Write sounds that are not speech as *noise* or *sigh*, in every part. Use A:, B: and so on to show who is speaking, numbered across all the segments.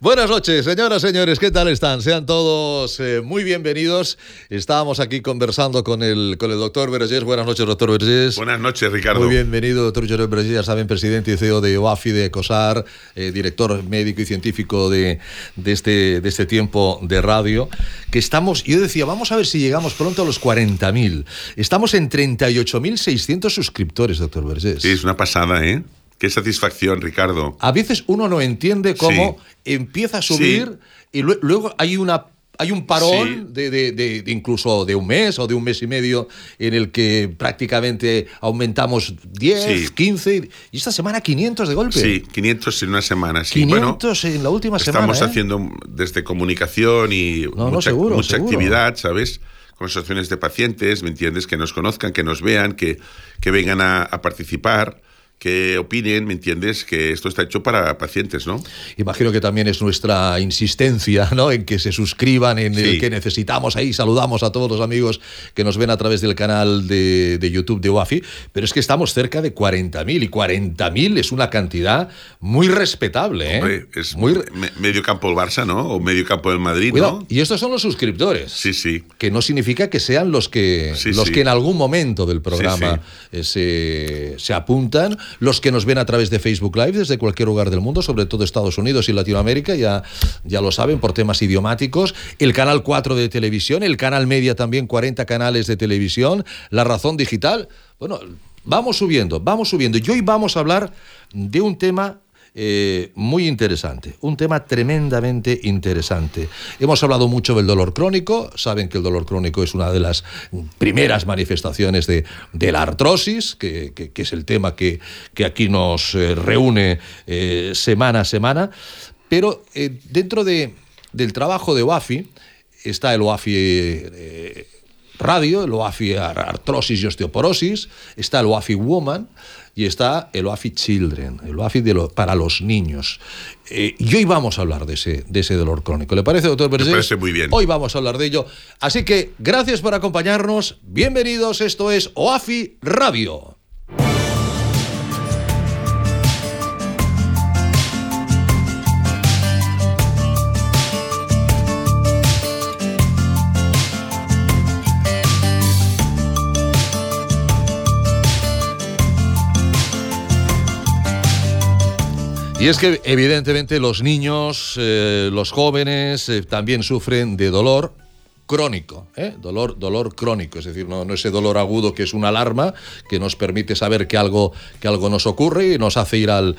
A: Buenas noches, señoras, señores, ¿qué tal están? Sean todos eh, muy bienvenidos. Estábamos aquí conversando con el, con el doctor Vergés. Buenas noches, doctor Vergés.
B: Buenas noches, Ricardo.
A: Muy bienvenido, doctor Josep Vergés, ya saben, presidente y CEO de OAFI de COSAR, eh, director médico y científico de, de, este, de este tiempo de radio. Que estamos, yo decía, vamos a ver si llegamos pronto a los 40.000. Estamos en 38.600 suscriptores, doctor Vergés.
B: Sí, es una pasada, ¿eh? Qué satisfacción, Ricardo.
A: A veces uno no entiende cómo sí. empieza a subir sí. y luego hay una hay un parón sí. de, de, de, de, incluso de un mes o de un mes y medio en el que prácticamente aumentamos 10, sí. 15 y esta semana 500 de golpe.
B: Sí, 500 en una semana. Sí.
A: 500 bueno, en la última
B: estamos
A: semana.
B: Estamos haciendo ¿eh? desde comunicación y
A: no,
B: mucha,
A: no, seguro,
B: mucha
A: seguro.
B: actividad, ¿sabes? Con asociaciones de pacientes, ¿me entiendes? Que nos conozcan, que nos vean, que, que vengan a, a participar que opinen, ¿me entiendes? Que esto está hecho para pacientes, ¿no?
A: Imagino que también es nuestra insistencia, ¿no? En que se suscriban, en sí. el que necesitamos ahí. Saludamos a todos los amigos que nos ven a través del canal de, de YouTube de UAFI, pero es que estamos cerca de 40.000 y 40.000 es una cantidad muy respetable, ¿eh?
B: Hombre, es muy... Me, medio campo el Barça, ¿no? O medio campo del Madrid,
A: Cuidado,
B: ¿no?
A: Y estos son los suscriptores.
B: Sí, sí.
A: Que no significa que sean los que,
B: sí,
A: los
B: sí.
A: que en algún momento del programa
B: Sí,
A: se, se apuntan los que nos ven a través de Facebook Live desde cualquier lugar del mundo, sobre todo Estados Unidos y Latinoamérica, ya, ya lo saben, por temas idiomáticos, el canal 4 de televisión, el canal media también, 40 canales de televisión, la razón digital. Bueno, vamos subiendo, vamos subiendo. Y hoy vamos a hablar de un tema eh, muy interesante, un tema tremendamente interesante. Hemos hablado mucho del dolor crónico, saben que el dolor crónico es una de las primeras manifestaciones de, la artrosis, que, es el tema que, aquí nos eh, reúne eh, semana a semana, pero dentro de, del trabajo de OAFI está el OAFI Radio, el OAFI Artrosis y Osteoporosis, está el OAFI Woman y está el OAFI Children, el OAFI de lo, para los niños. Eh, y hoy vamos a hablar de ese, de ese dolor crónico. ¿Le parece, doctor Pérez?
B: Me parece muy bien.
A: Hoy vamos a hablar de ello. Así que gracias por acompañarnos. Bienvenidos. Esto es OAFI Radio. Y es que evidentemente los niños, eh, los jóvenes eh, también sufren de dolor crónico, ¿eh? dolor, dolor crónico, es decir, no, no, ese dolor agudo que es una alarma que nos permite saber que algo, que algo nos ocurre y nos hace ir al,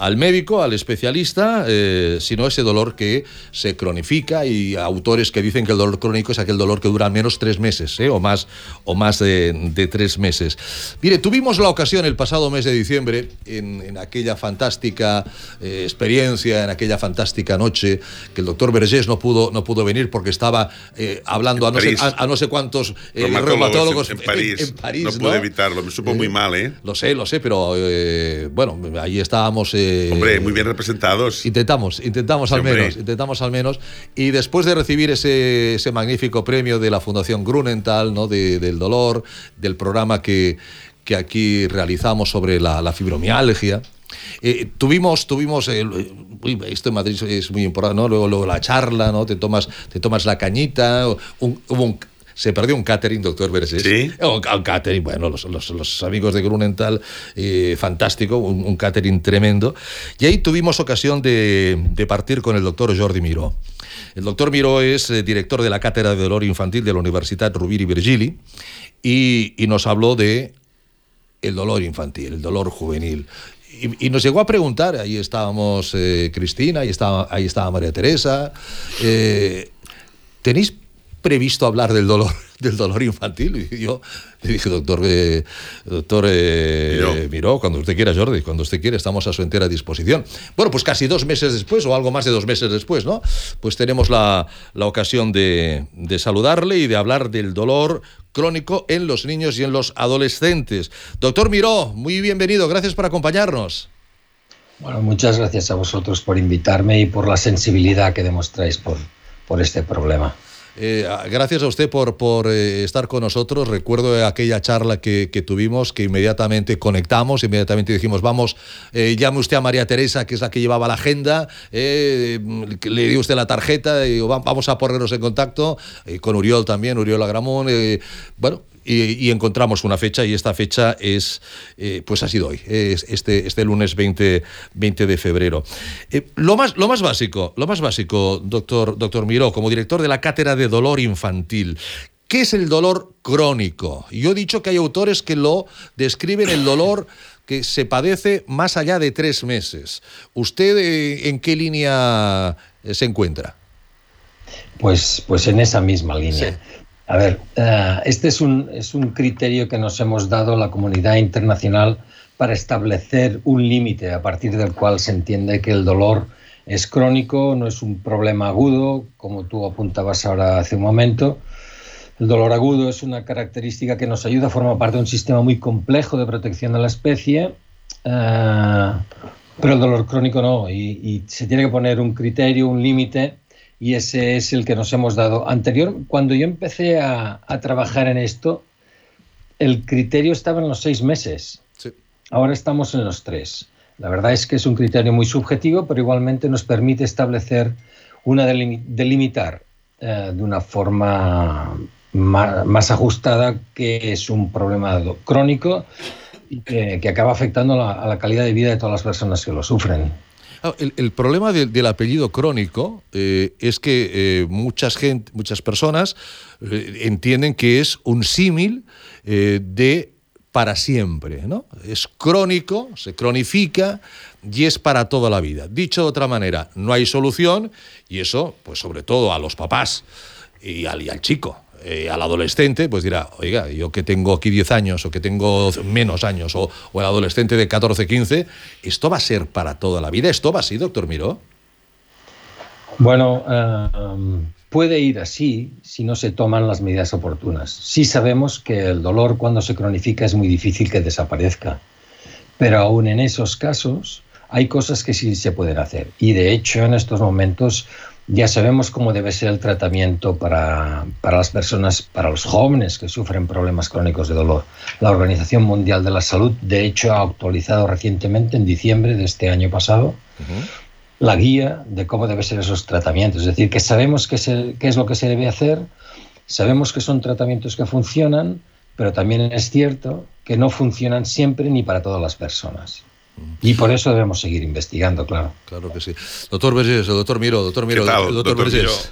A: al médico, al especialista, eh, sino ese dolor que se cronifica y autores que dicen que el dolor crónico es aquel dolor que dura al menos tres meses ¿eh? o más, o más de, de, tres meses. Mire, tuvimos la ocasión el pasado mes de diciembre, en, en aquella fantástica eh, experiencia, en aquella fantástica noche, que el doctor Vergés no pudo, no pudo venir porque estaba eh, hablando a no, sé, a, a no, sé, cuántos
B: eh, reumatólogos en, en, París. En, París. No pude ¿no? evitarlo, me supo muy mal, ¿eh?
A: Lo sé, lo sé, pero bueno, ahí estábamos
B: Hombre, muy bien representados.
A: Intentamos, intentamos sí, al menos, intentamos al menos. Y después de recibir ese, ese magnífico premio de la Fundación Grunenthal, ¿no? De, del dolor, del programa que, que aquí realizamos sobre la, la fibromialgia. Eh, tuvimos, tuvimos eh, esto en Madrid es muy importante, ¿no? Luego, luego la charla, ¿no? Te tomas, te tomas la cañita, un, hubo un, se perdió un catering, doctor Vergés.
B: Sí.
A: Un, un catering, bueno, los, los, los, amigos de Grunenthal, eh, fantástico, un, un, catering tremendo. Y ahí tuvimos ocasión de, de, partir con el doctor Jordi Miró. El doctor Miró es eh, director de la Cátedra de Dolor Infantil de la Universidad Rovira i Virgili y, y nos habló de el dolor infantil, el dolor juvenil. Y, y, nos llegó a preguntar, ahí estábamos eh, Cristina, ahí estaba, ahí estaba María Teresa, eh, ¿tenéis previsto hablar del dolor, *laughs* del dolor infantil. Y yo le dije, doctor, eh, doctor eh, Miró. cuando usted quiera, Jordi, cuando usted quiera, estamos a su entera disposición. Bueno, pues casi dos meses después, o algo más de dos meses después, ¿no? Pues tenemos la, la ocasión de, de saludarle y de hablar del dolor crónico en los niños y en los adolescentes. Doctor Miró, muy bienvenido, gracias por acompañarnos.
C: Bueno, muchas gracias a vosotros por invitarme y por la sensibilidad que demostráis por, por este problema.
A: Eh, gracias a usted por, por eh, estar con nosotros. Recuerdo aquella charla que, tuvimos, que inmediatamente conectamos, inmediatamente dijimos, vamos, eh, llame usted a María Teresa, que es la que llevaba la agenda, le dio usted la tarjeta, y vamos a ponernos en contacto, con Uriol también, Uriol Agramón. bueno, y, encontramos una fecha y esta fecha es, eh, pues ha sido hoy, es este, este lunes 20, 20 de febrero. Eh, lo, más, lo más básico, lo más básico, doctor, doctor Miró, como director de la Cátedra de Dolor Infantil, ¿qué es el dolor crónico? Yo he dicho que hay autores que lo describen el dolor que se padece más allá de tres meses. ¿Usted eh, en qué línea se encuentra?
C: Pues, pues en esa misma línea. A ver, eh, este es un, es un criterio que nos hemos dado la comunidad internacional para establecer un límite a partir del cual se entiende que el dolor es crónico, no es un problema agudo, como tú apuntabas ahora hace un momento. El dolor agudo es una característica que nos ayuda, forma parte de un sistema muy complejo de protección de la especie, eh, pero el dolor crónico no, y, y se tiene que poner un criterio, un límite y ese es el que nos hemos dado. Anterior, cuando yo empecé a, trabajar en esto, el criterio estaba en los seis meses. Ahora estamos en los tres. La verdad es que es un criterio muy subjetivo, pero igualmente nos permite establecer una delimitar eh, de una forma más, ajustada que es un problema crónico y que, acaba afectando a la calidad de vida de todas las personas que lo sufren.
A: Ah, el, problema del apellido crónico eh, es que eh, muchas, gente, muchas personas eh, entienden que es un símil de para siempre, ¿no? Es crónico, se cronifica y es para toda la vida. Dicho de otra manera, no hay solución y eso, pues sobre todo a los papás y al, y al chico, eh, al adolescente, pues dirá, oiga, yo que tengo aquí 10 años o que tengo menos años, o, el adolescente de 14, 15, ¿esto va a ser para toda la vida? ¿Esto va así, doctor Miró?
C: Bueno, eh, puede ir así si no se toman las medidas oportunas. Sí sabemos que el dolor cuando se cronifica es muy difícil que desaparezca, pero aún en esos casos hay cosas que sí se pueden hacer. Y de hecho en estos momentos ya sabemos cómo debe ser el tratamiento para, las personas, para los jóvenes que sufren problemas crónicos de dolor. La Organización Mundial de la Salud, de hecho, ha actualizado recientemente, en diciembre de este año pasado, la guía de cómo deben ser esos tratamientos. Es decir, que sabemos qué es lo que se debe hacer, sabemos que son tratamientos que funcionan, pero también es cierto que no funcionan siempre ni para todas las personas. Y por eso debemos seguir investigando, claro.
A: Claro que sí. Doctor Vergés, doctor Miro, doctor Miro.
B: doctor,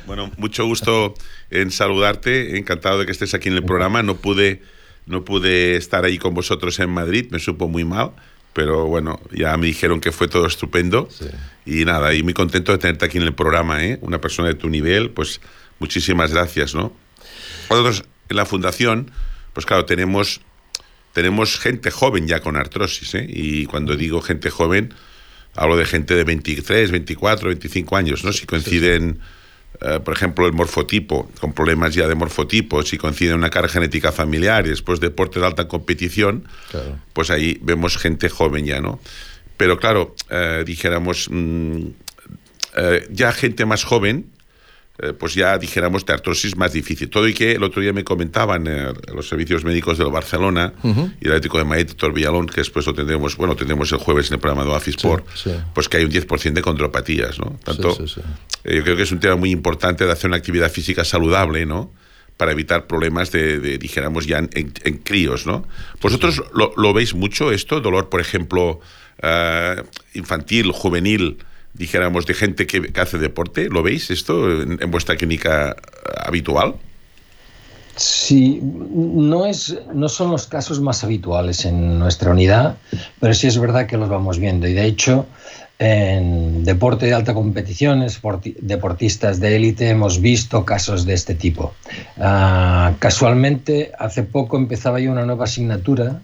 B: Bueno, mucho gusto en saludarte. Encantado de que estés aquí en el programa. No pude, no pude estar ahí con vosotros en Madrid, me supo muy mal. Pero bueno, ya me dijeron que fue todo estupendo. Y nada, y muy contento de tenerte aquí en el programa, ¿eh? Una persona de tu nivel, pues muchísimas gracias, ¿no? Nosotros en la fundación, pues claro, tenemos tenemos gente joven ya con artrosis, ¿eh? y cuando digo gente joven, hablo de gente de 23, 24, 25 años, ¿no? Si coinciden, eh, por ejemplo, el morfotipo, con problemas ya de morfotipo, si coincide una carga genética familiar y después deporte de alta competición, pues ahí vemos gente joven ya, ¿no? Pero claro, eh, dijéramos, mm, ya gente más joven eh, pues ya dijéramos de artrosis más difícil. Todo y que el otro día me comentaban eh, los servicios médicos del Barcelona y el Atlético de Madrid, doctor Villalón, que después lo tendremos, bueno, tendremos el jueves en el programa de Oafisport, pues que hay un 10% de condropatías, ¿no? Tanto, eh, yo creo que es un tema muy importante de hacer una actividad física saludable, ¿no? para evitar problemas de, dijéramos, ya en, críos, ¿no? ¿Vosotros lo, veis mucho esto? Dolor, por ejemplo, infantil, juvenil, dijéramos, de gente que, hace deporte? ¿Lo veis esto en, vuestra clínica habitual?
C: Sí, no, es, no son los casos más habituales en nuestra unidad, pero sí es verdad que los vamos viendo. Y de hecho, en deporte de alta competición, deportistas de élite, hemos visto casos de este tipo. Ah, casualmente, hace poco empezaba yo una nueva asignatura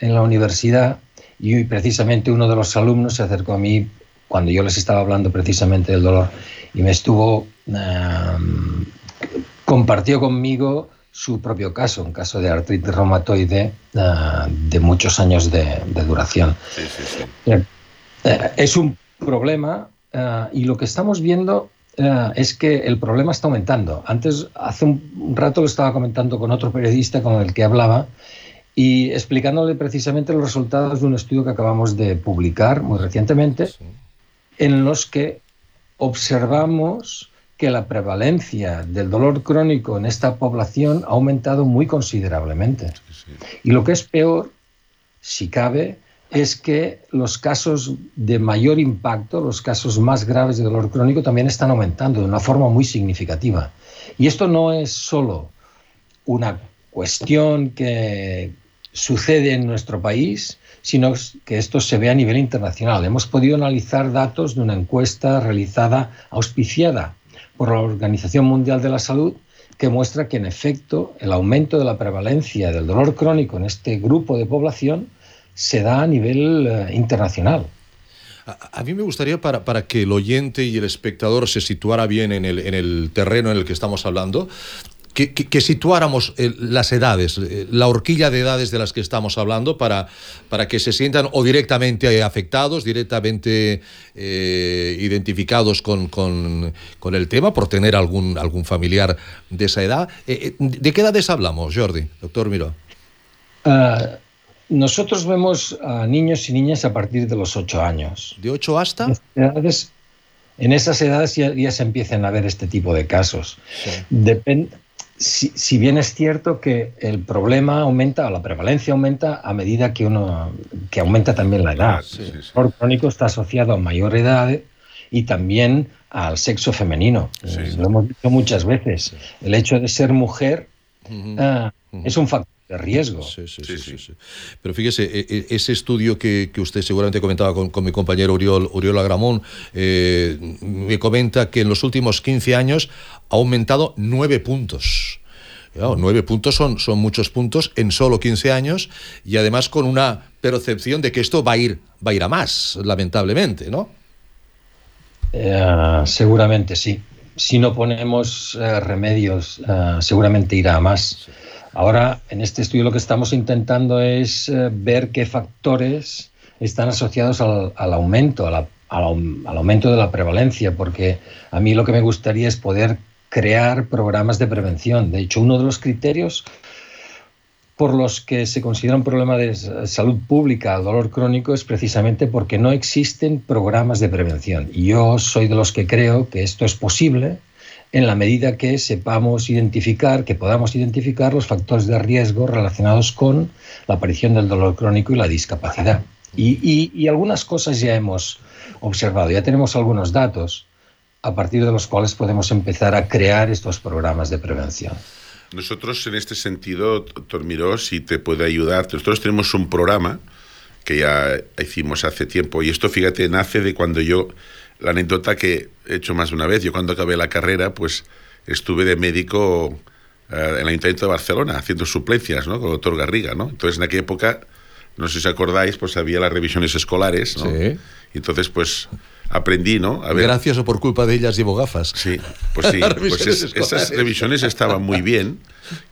C: en la universidad y precisamente uno de los alumnos se acercó a mí cuando yo les estaba hablando precisamente del dolor y me estuvo, compartió conmigo su propio caso, un caso de artritis reumatoide ah, de muchos años de, duración. Eh, eh, es un problema y lo que estamos viendo es que el problema está aumentando. Antes, hace un rato lo estaba comentando con otro periodista con el que hablaba y explicándole precisamente los resultados de un estudio que acabamos de publicar muy recientemente, en los que observamos que la prevalencia del dolor crónico en esta población ha aumentado muy considerablemente. Y lo que es peor, si cabe, es que los casos de mayor impacto, los casos más graves de dolor crónico, también están aumentando de una forma muy significativa. Y esto no es solo una cuestión que sucede en nuestro país, sino que esto se ve a nivel internacional. Hemos podido analizar datos de una encuesta realizada, auspiciada por la Organización Mundial de la Salud, que muestra que en efecto el aumento de la prevalencia del dolor crónico en este grupo de población se da a nivel eh, internacional.
A: A, mí me gustaría, para, para, que el oyente y el espectador se situara bien en el, en el terreno en el que estamos hablando, que, situáramos eh, las edades, eh, la horquilla de edades de las que estamos hablando, para, para que se sientan o directamente afectados, directamente eh, identificados con, con, con, el tema, por tener algún, algún familiar de esa edad. ¿De qué edades hablamos, Jordi, doctor Miró?
C: Ah, nosotros vemos a niños y niñas a partir de los 8 años.
A: ¿De 8 hasta?
C: en esas edades ya, se empiezan a ver este tipo de casos. Depende si, bien es cierto que el problema aumenta, o la prevalencia aumenta a medida que uno que aumenta también la edad. el dolor crónico está asociado a mayor edad y también al sexo femenino. Lo hemos dicho muchas veces. El hecho de ser mujer ah, es un factor de riesgo.
A: Sí, sí, sí. Pero fíjese, e, e, ese estudio que, usted seguramente comentaba con, mi compañero Uriol, Uriol Agramón, eh, me comenta que en los últimos 15 años ha aumentado 9 puntos. nueve puntos son, son muchos puntos en solo 15 años y además con una percepción de que esto va a ir, va a, ir a más, lamentablemente, ¿no?
C: Eh, seguramente sí. Si no ponemos eh, remedios, seguramente irá a más. Ahora, en este estudio lo que estamos intentando es eh, ver qué factores están asociados al, aumento, al, aumento de la prevalencia, porque a mí lo que me gustaría es poder crear programas de prevención. De hecho, uno de los criterios por los que se considera un problema de salud pública el dolor crónico es precisamente porque no existen programas de prevención. Y yo soy de los que creo que esto es posible en la medida que sepamos identificar, que podamos identificar los factores de riesgo relacionados con la aparición del dolor crónico y la discapacidad. Y, algunas cosas ya hemos observado, ya tenemos algunos datos a partir de los cuales podemos empezar a crear estos programas de prevención.
B: Nosotros en este sentido, doctor Miró, si te puede ayudar, nosotros tenemos un programa que ya hicimos hace tiempo y esto, fíjate, nace de cuando yo la anécdota que he hecho más de una vez. Yo cuando acabé la carrera, pues estuve de médico eh, en el Ayuntamiento de Barcelona haciendo suplencias, ¿no? Con el doctor Garriga, ¿no? Entonces en aquella época, no sé si os acordáis, pues había las revisiones escolares, ¿no? Sí. Y entonces, pues aprendí, ¿no?
A: A ver. Gracias o por culpa de ellas llevo gafas.
B: Sí, pues sí. *laughs* pues esas revisiones estaban muy bien.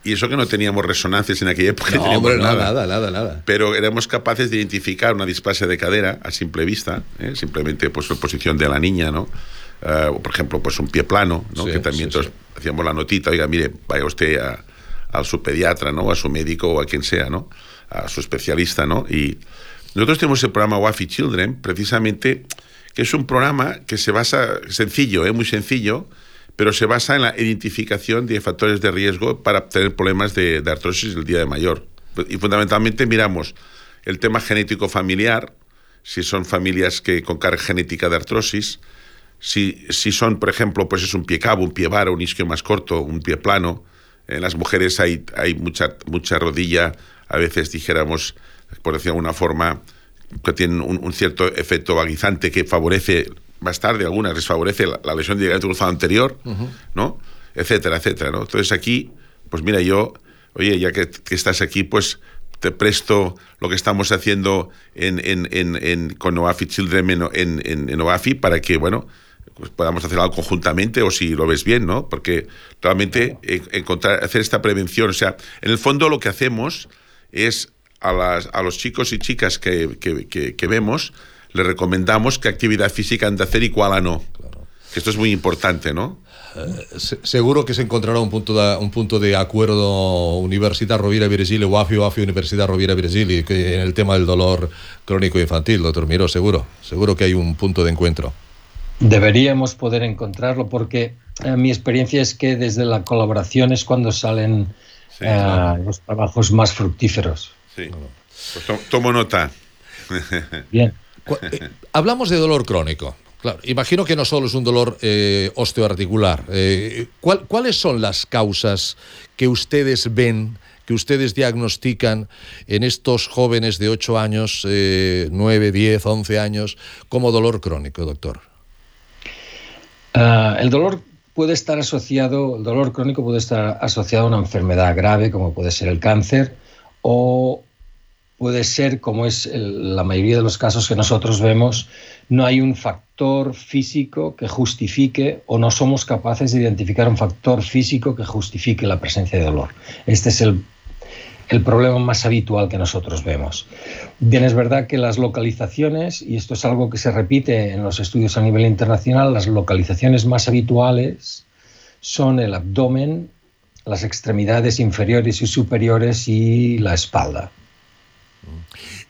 B: Y eso que no teníamos resonancias en aquella época.
A: No, hombre, nada. nada, nada, nada.
B: Pero éramos capaces de identificar una displasia de cadera a simple vista, ¿eh? simplemente pues la posición de la niña, ¿no? Uh, por ejemplo, pues un pie plano, ¿no? que también hacíamos la notita, oiga, mire, vaya usted a, a, su pediatra, ¿no? A su médico o a quien sea, ¿no? A su especialista, ¿no? Y nosotros tenemos el programa WAFI Children, precisamente que es un programa que se basa, sencillo, ¿eh? muy sencillo, pero se basa en la identificación de factores de riesgo para tener problemas de, artrosis el día de mayor. Y fundamentalmente miramos el tema genético familiar, si son familias que con carga genética de artrosis, si, si son, por ejemplo, pues es un pie cabo, un pie vara, un isquio más corto, un pie plano, en las mujeres hay, hay mucha, mucha rodilla, a veces dijéramos, por decir de alguna forma, que tienen un, cierto efecto vaguizante que favorece más tarde, algunas les favorece la, lesión de ligamento cruzado anterior, ¿no? Etcétera, etcétera, ¿no? Entonces aquí, pues mira, yo, oye, ya que, estás aquí, pues te presto lo que estamos haciendo en, en, en, con Noafi Children en, en, Noafi para que, bueno, pues podamos hacer algo conjuntamente o si lo ves bien, ¿no? Porque realmente encontrar, hacer esta prevención, o sea, en el fondo lo que hacemos es a, las, a los chicos y chicas que, que, vemos, les recomendamos qué actividad física han de hacer y cuál no. Esto es muy importante, ¿no?
A: Eh, seguro que se encontrará un punto de, un punto de acuerdo Universidad Rovira Virgili, UAFI, UAFI Universidad Rovira Virgili, en el tema del dolor crónico infantil, doctor Miró, seguro, seguro que hay un punto de encuentro.
C: Deberíamos poder encontrarlo porque eh, mi experiencia es que desde la colaboración es cuando salen eh, los trabajos más fructíferos.
B: Sí. Pues tomo nota. *laughs*
C: Bien.
A: hablamos de dolor crónico. Claro, imagino que no solo es un dolor eh, osteoarticular. Eh, ¿Cuáles son las causas que ustedes ven, que ustedes diagnostican en estos jóvenes de 8 años, 9, 10, 11 años como dolor crónico, doctor?
C: Ah, el dolor puede estar asociado, el dolor crónico puede estar asociado a una enfermedad grave como puede ser el cáncer o puede ser, como es la mayoría de los casos que nosotros vemos, no hay un factor físico que justifique o no somos capaces de identificar un factor físico que justifique la presencia de dolor. Este es el, el problema más habitual que nosotros vemos. Bien, es verdad que las localizaciones, y esto es algo que se repite en los estudios a nivel internacional, las localizaciones más habituales son el abdomen, las extremidades inferiores y superiores y la espalda.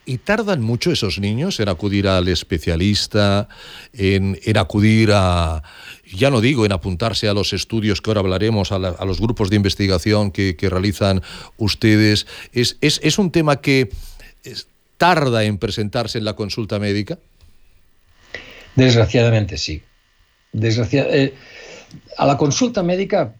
A: ¿Y tardan mucho esos niños en acudir al especialista, en, acudir a, ya no digo en apuntarse a los estudios que ahora hablaremos, a, los grupos de investigación que, realizan ustedes? ¿Es, es, un tema que tarda en presentarse en la consulta médica?
C: Desgraciadamente sí. Eh, a la consulta médica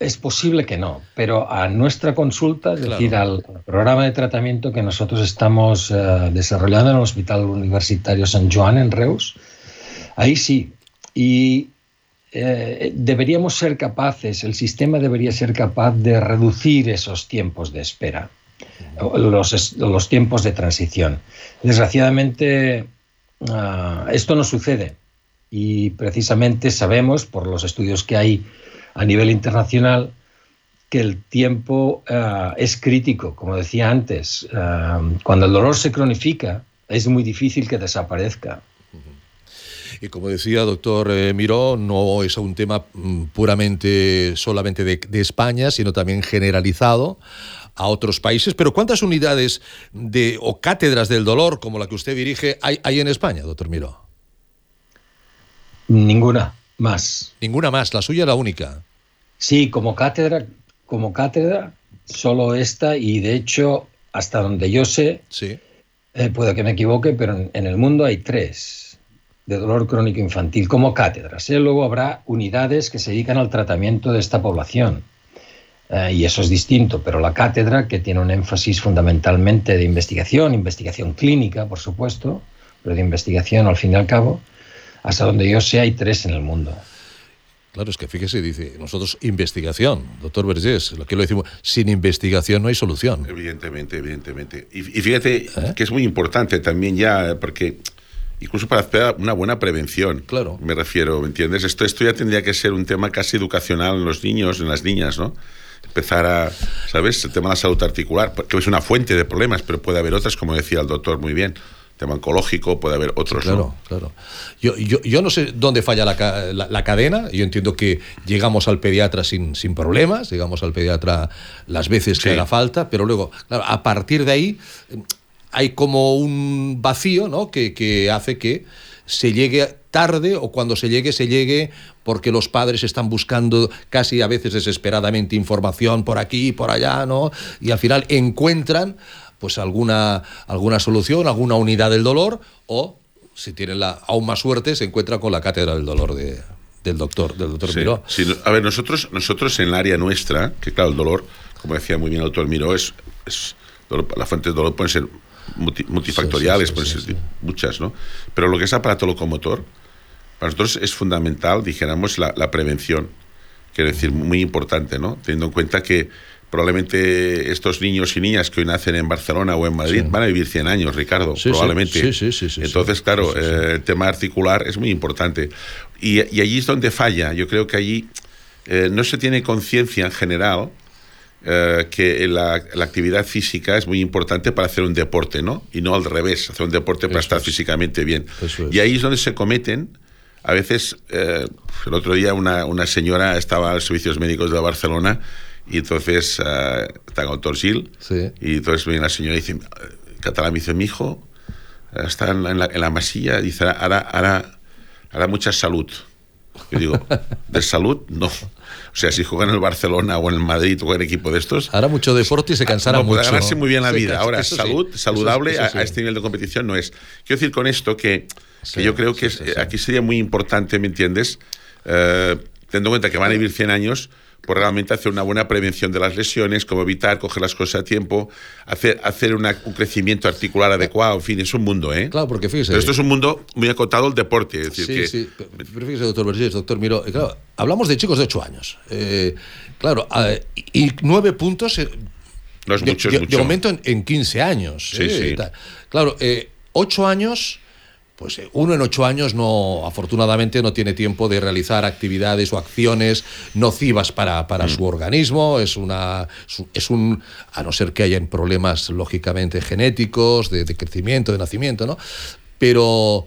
C: es posible que no, pero a nuestra consulta, es decir, al programa de tratamiento que nosotros estamos eh, desarrollando en el Hospital Universitario San Juan en Reus, ahí sí. Y eh, deberíamos ser capaces, el sistema debería ser capaz de reducir esos tiempos de espera, los, los tiempos de transición. Desgraciadamente, ah, esto no sucede y precisamente sabemos por los estudios que hay a nivel internacional que el tiempo eh, es crítico, como decía antes. Eh, cuando el dolor se cronifica, es muy difícil que desaparezca.
A: Y como decía doctor eh, Miró, no es un tema mm, puramente solamente de, España, sino también generalizado a otros países. Pero ¿cuántas unidades de, o cátedras del dolor como la que usted dirige hay, hay en España, doctor Miró?
C: Ninguna más.
A: Ninguna más, la suya la única.
C: Sí, como cátedra, como cátedra, solo esta, y de hecho, hasta donde yo sé,
A: sí.
C: Eh, puede que me equivoque, pero en, el mundo hay tres de dolor crónico infantil como cátedras. ¿eh? Luego habrá unidades que se dedican al tratamiento de esta población. Eh, y eso es distinto, pero la cátedra, que tiene un énfasis fundamentalmente de investigación, investigación clínica, por supuesto, pero de investigación al fin y al cabo, hasta donde yo sé hay tres en el mundo.
A: Claro, es que fíjese, dice, nosotros investigación, doctor Vergés, lo que lo decimos, sin investigación no hay solución.
B: Evidentemente, evidentemente. Y, fíjate ¿Eh? que es muy importante también ya, porque incluso para hacer una buena prevención,
A: claro.
B: me refiero, ¿me entiendes? Esto, esto ya tendría que ser un tema casi educacional en los niños, en las niñas, ¿no? Empezar a, ¿sabes? El tema de la salud articular, que es una fuente de problemas, pero puede haber otras, como decía el doctor muy bien tema oncológico, puede haber otros.
A: claro, claro. Yo, yo, yo, no sé dónde falla la, la, cadena. Yo entiendo que llegamos al pediatra sin, sin problemas, llegamos al pediatra las veces que haga falta, pero luego, claro, a partir de ahí hay como un vacío ¿no? que, que hace que se llegue tarde o cuando se llegue, se llegue porque los padres están buscando casi a veces desesperadamente información por aquí y por allá, ¿no? Y al final encuentran pues alguna, alguna solución, alguna unidad del dolor, o si tienen la, aún más suerte, se encuentra con la cátedra del dolor de, del doctor, del doctor Miró.
B: a ver, nosotros, nosotros en el área nuestra, que claro, el dolor, como decía muy bien el doctor Miró, es, es las fuentes de dolor pueden ser multifactoriales, pueden ser muchas, ¿no? Pero lo que es aparato locomotor, para nosotros es fundamental, dijéramos, la, la prevención. Quiero decir, muy importante, ¿no? Teniendo en cuenta que probablemente estos niños y niñas que hoy nacen en Barcelona o en Madrid van a vivir 100 años, Ricardo, probablemente.
A: Sí, sí, sí,
B: Entonces, claro, eh, el tema articular es muy importante. Y, y, allí es donde falla. Yo creo que allí eh, no se tiene conciencia en general eh, que la, la, actividad física es muy importante para hacer un deporte, ¿no? Y no al revés, hacer un deporte para estar físicamente bien. Y ahí es donde se cometen a veces, el otro día una, una señora estaba a los servicios médicos de Barcelona y entonces uh, está con doctor Gil. Sí. Y entonces viene la señora y dice, catalán me dice, mi hijo está en la, en la masilla, dice, hará, hará, hará mucha salud. Yo digo, *laughs* ¿de salud? No. O sea, si juega en el Barcelona o en el Madrid o en equipo de estos.
A: Hará mucho deporte y se cansará no, mucho.
B: ganarse muy bien la vida. Ahora, salud, saludable a, a, este nivel de competición no es. Quiero decir con esto que, que yo creo que es, aquí sería muy importante, ¿me entiendes? Eh, teniendo en cuenta que van a vivir 100 años, por realmente hacer una buena prevención de las lesiones, como evitar coger las cosas a tiempo, hacer, hacer un crecimiento articular adecuado, en fin, es un mundo, ¿eh?
A: Claro, porque fíjese...
B: Pero esto es un mundo muy acotado al deporte, es decir
A: sí,
B: que...
A: Sí, pero fíjese, doctor Vergés, doctor Miro, eh, claro, hablamos de chicos de 8 años, eh, claro, y 9 puntos... Eh,
B: no es mucho,
A: de,
B: es mucho.
A: de momento en, en 15 años.
B: Sí, sí.
A: Claro, 8 años pues eh, uno en ocho años no, afortunadamente, no tiene tiempo de realizar actividades o acciones nocivas para, para su organismo. Es una, es un, a no ser que hayan problemas lógicamente genéticos, de, de crecimiento, de nacimiento, ¿no? Pero,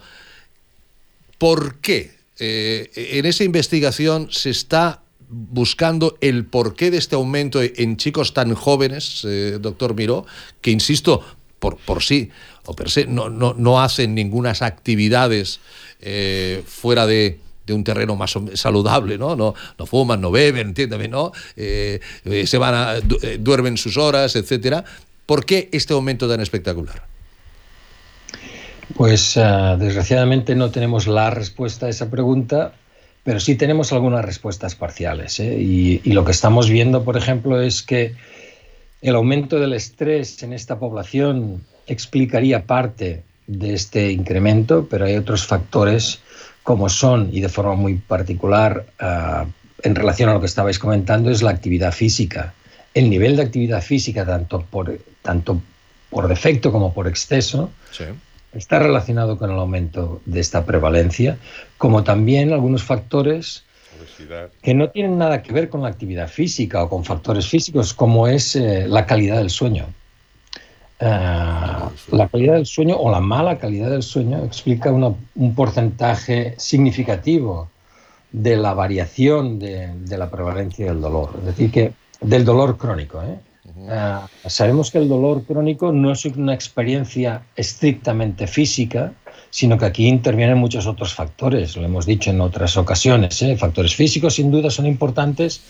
A: ¿por qué? Eh, en esa investigación se está buscando el porqué de este aumento en chicos tan jóvenes, eh, doctor Miró, que insisto, por, por sí o per se no, no, no hacen ninguna actividades eh, fuera de, de un terreno más saludable, ¿no? No, no fuman, no beben, entiéndame, ¿no? Eh, eh, se van a, du duermen sus horas, etcétera. ¿Por qué este aumento tan espectacular?
C: Pues desgraciadamente no tenemos la respuesta a esa pregunta, pero sí tenemos algunas respuestas parciales. y, lo que estamos viendo, por ejemplo, es que el aumento del estrés en esta población explicaría parte de este incremento, pero hay otros factores como son, y de forma muy particular, uh, en relación a lo que estabais comentando, es la actividad física. El nivel de actividad física, tanto por, tanto por defecto como por exceso, sí. está relacionado con el aumento de esta prevalencia, como también algunos factores que no tienen nada que ver con la actividad física o con factores físicos, como es eh, la calidad del sueño. Uh, la calidad del sueño o la mala calidad del sueño explica una, un porcentaje significativo de la variación de, de, la prevalencia del dolor, es decir, que del dolor crónico. ¿eh? Uh, sabemos que el dolor crónico no es una experiencia estrictamente física, sino que aquí intervienen muchos otros factores, lo hemos dicho en otras ocasiones. ¿eh? Factores físicos sin duda son importantes,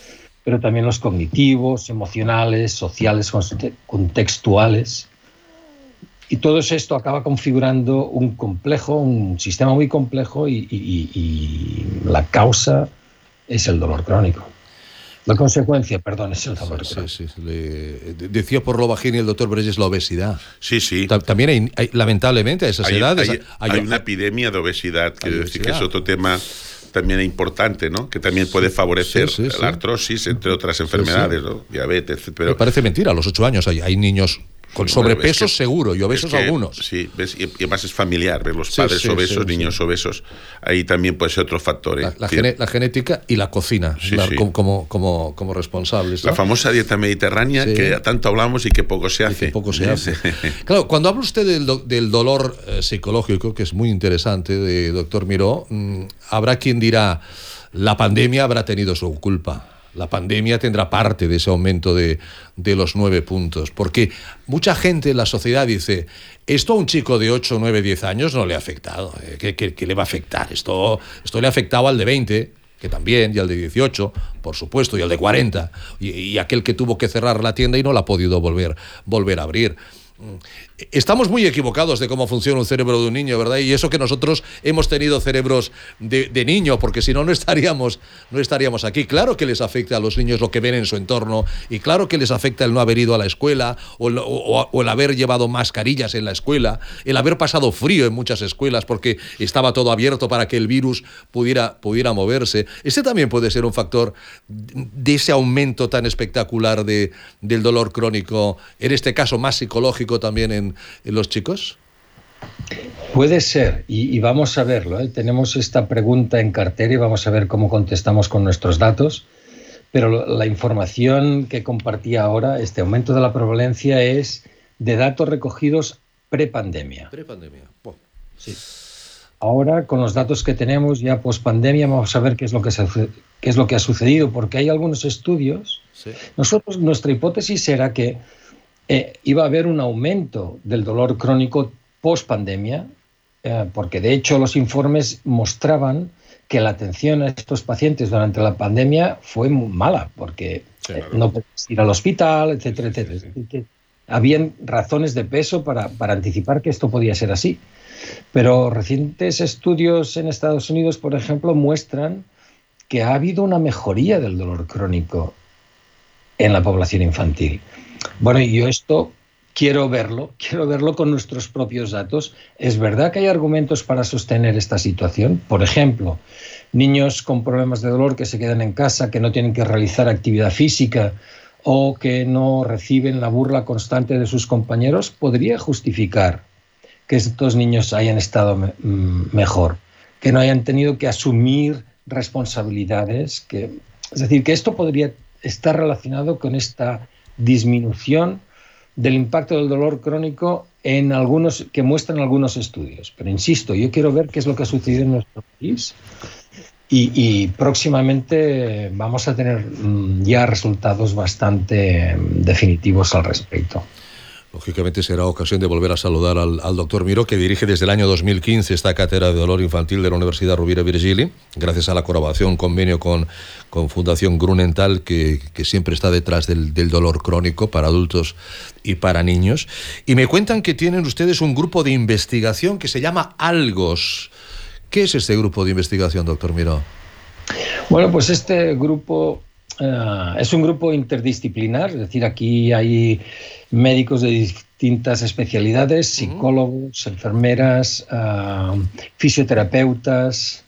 C: pero también los cognitivos, emocionales, sociales, contextuales. Y todo esto acaba configurando un complejo, un sistema muy complejo y, la causa es el dolor crónico. La consecuencia, perdón, es el dolor
A: sí, sí, sí. Le, decía por lo bajín el doctor Breyes la obesidad.
B: Sí, sí.
A: También hay, hay, lamentablemente a esas
B: hay,
A: edades...
B: Hay, hay, hay una epidemia de obesidad, quiero decir que es otro tema también importante, ¿no? Que también puede favorecer sí, sí, la artrosis, entre otras enfermedades, ¿no? diabetes, pero...
A: Me parece mentira, a los ocho años hay, hay niños con sobrepeso que, seguro y obesos
B: que,
A: algunos.
B: Sí, ¿ves? Y, además es familiar, ver los padres sí, sí, obesos, niños obesos, ahí también puede ser otro factor. ¿eh?
A: La, la, gene, la, genética y la cocina la, como, como, como, responsables.
B: ¿no? La famosa dieta mediterránea que tanto hablamos y que poco se hace.
A: Y que poco se hace. *laughs* claro, cuando habla usted del, do, del dolor eh, psicológico, que es muy interesante, de doctor Miró, mmm, habrá quien dirá, la pandemia habrá tenido su culpa la pandemia tendrá parte de ese aumento de, de, los nueve puntos. Porque mucha gente en la sociedad dice, esto a un chico de 8, 9, 10 años no le ha afectado. ¿eh? ¿Qué, le va a afectar? Esto, esto le ha afectado al de 20, que también, y al de 18, por supuesto, y al de 40, y, y aquel que tuvo que cerrar la tienda y no la ha podido volver, volver a abrir. Estamos muy equivocados de cómo funciona un cerebro de un niño, ¿verdad? Y eso que nosotros hemos tenido cerebros de, niño, porque si no, no estaríamos, no estaríamos aquí. Claro que les afecta a los niños lo que ven en su entorno, y claro que les afecta el no haber ido a la escuela, o, el haber llevado mascarillas en la escuela, el haber pasado frío en muchas escuelas porque estaba todo abierto para que el virus pudiera, pudiera moverse. Ese también puede ser un factor de ese aumento tan espectacular de, del dolor crónico, en este caso más psicológico también en los chicos?
C: Puede ser, y, vamos a verlo. ¿eh? Tenemos esta pregunta en cartera y vamos a ver cómo contestamos con nuestros datos. Pero la información que compartía ahora, este aumento de la prevalencia, es de datos recogidos prepandemia.
A: Prepandemia.
C: Sí. Ahora, con los datos que tenemos ya post pandemia, vamos a ver qué es lo que, qué es lo que ha sucedido, porque hay algunos estudios. Nosotros, nuestra hipótesis era que eh, iba a haber un aumento del dolor crónico post pandemia, eh, porque de hecho los informes mostraban que la atención a estos pacientes durante la pandemia fue muy mala, porque eh, no podías ir al hospital, etcétera, etcétera. habían razones de peso para, para anticipar que esto podía ser así. Pero recientes estudios en Estados Unidos, por ejemplo, muestran que ha habido una mejoría del dolor crónico en la población infantil. Bueno, y yo esto quiero verlo, quiero verlo con nuestros propios datos. ¿Es verdad que hay argumentos para sostener esta situación? Por ejemplo, niños con problemas de dolor que se quedan en casa, que no tienen que realizar actividad física o que no reciben la burla constante de sus compañeros, podría justificar que estos niños hayan estado mm, mejor, que no hayan tenido que asumir responsabilidades, que es decir, que esto podría estar relacionado con esta disminución del impacto del dolor crónico en algunos que muestran algunos estudios. Pero insisto, yo quiero ver qué es lo que ha sucedido en nuestro país y, próximamente vamos a tener mm, ya resultados bastante mm, definitivos al respecto.
A: Lógicamente será ocasión de volver a saludar al, doctor Miro, que dirige desde el año 2015 esta cátedra de dolor infantil de la Universidad Rovira Virgili, gracias a la colaboración, convenio con, con Fundación Grunenthal, que, siempre está detrás del, del, dolor crónico para adultos y para niños. Y me cuentan que tienen ustedes un grupo de investigación que se llama ALGOS. ¿Qué es este grupo de investigación, doctor Miro?
C: Bueno, pues este grupo eh, es un grupo interdisciplinar, es decir, aquí hay médicos de distintas especialidades, psicólogos, enfermeras, eh, fisioterapeutas,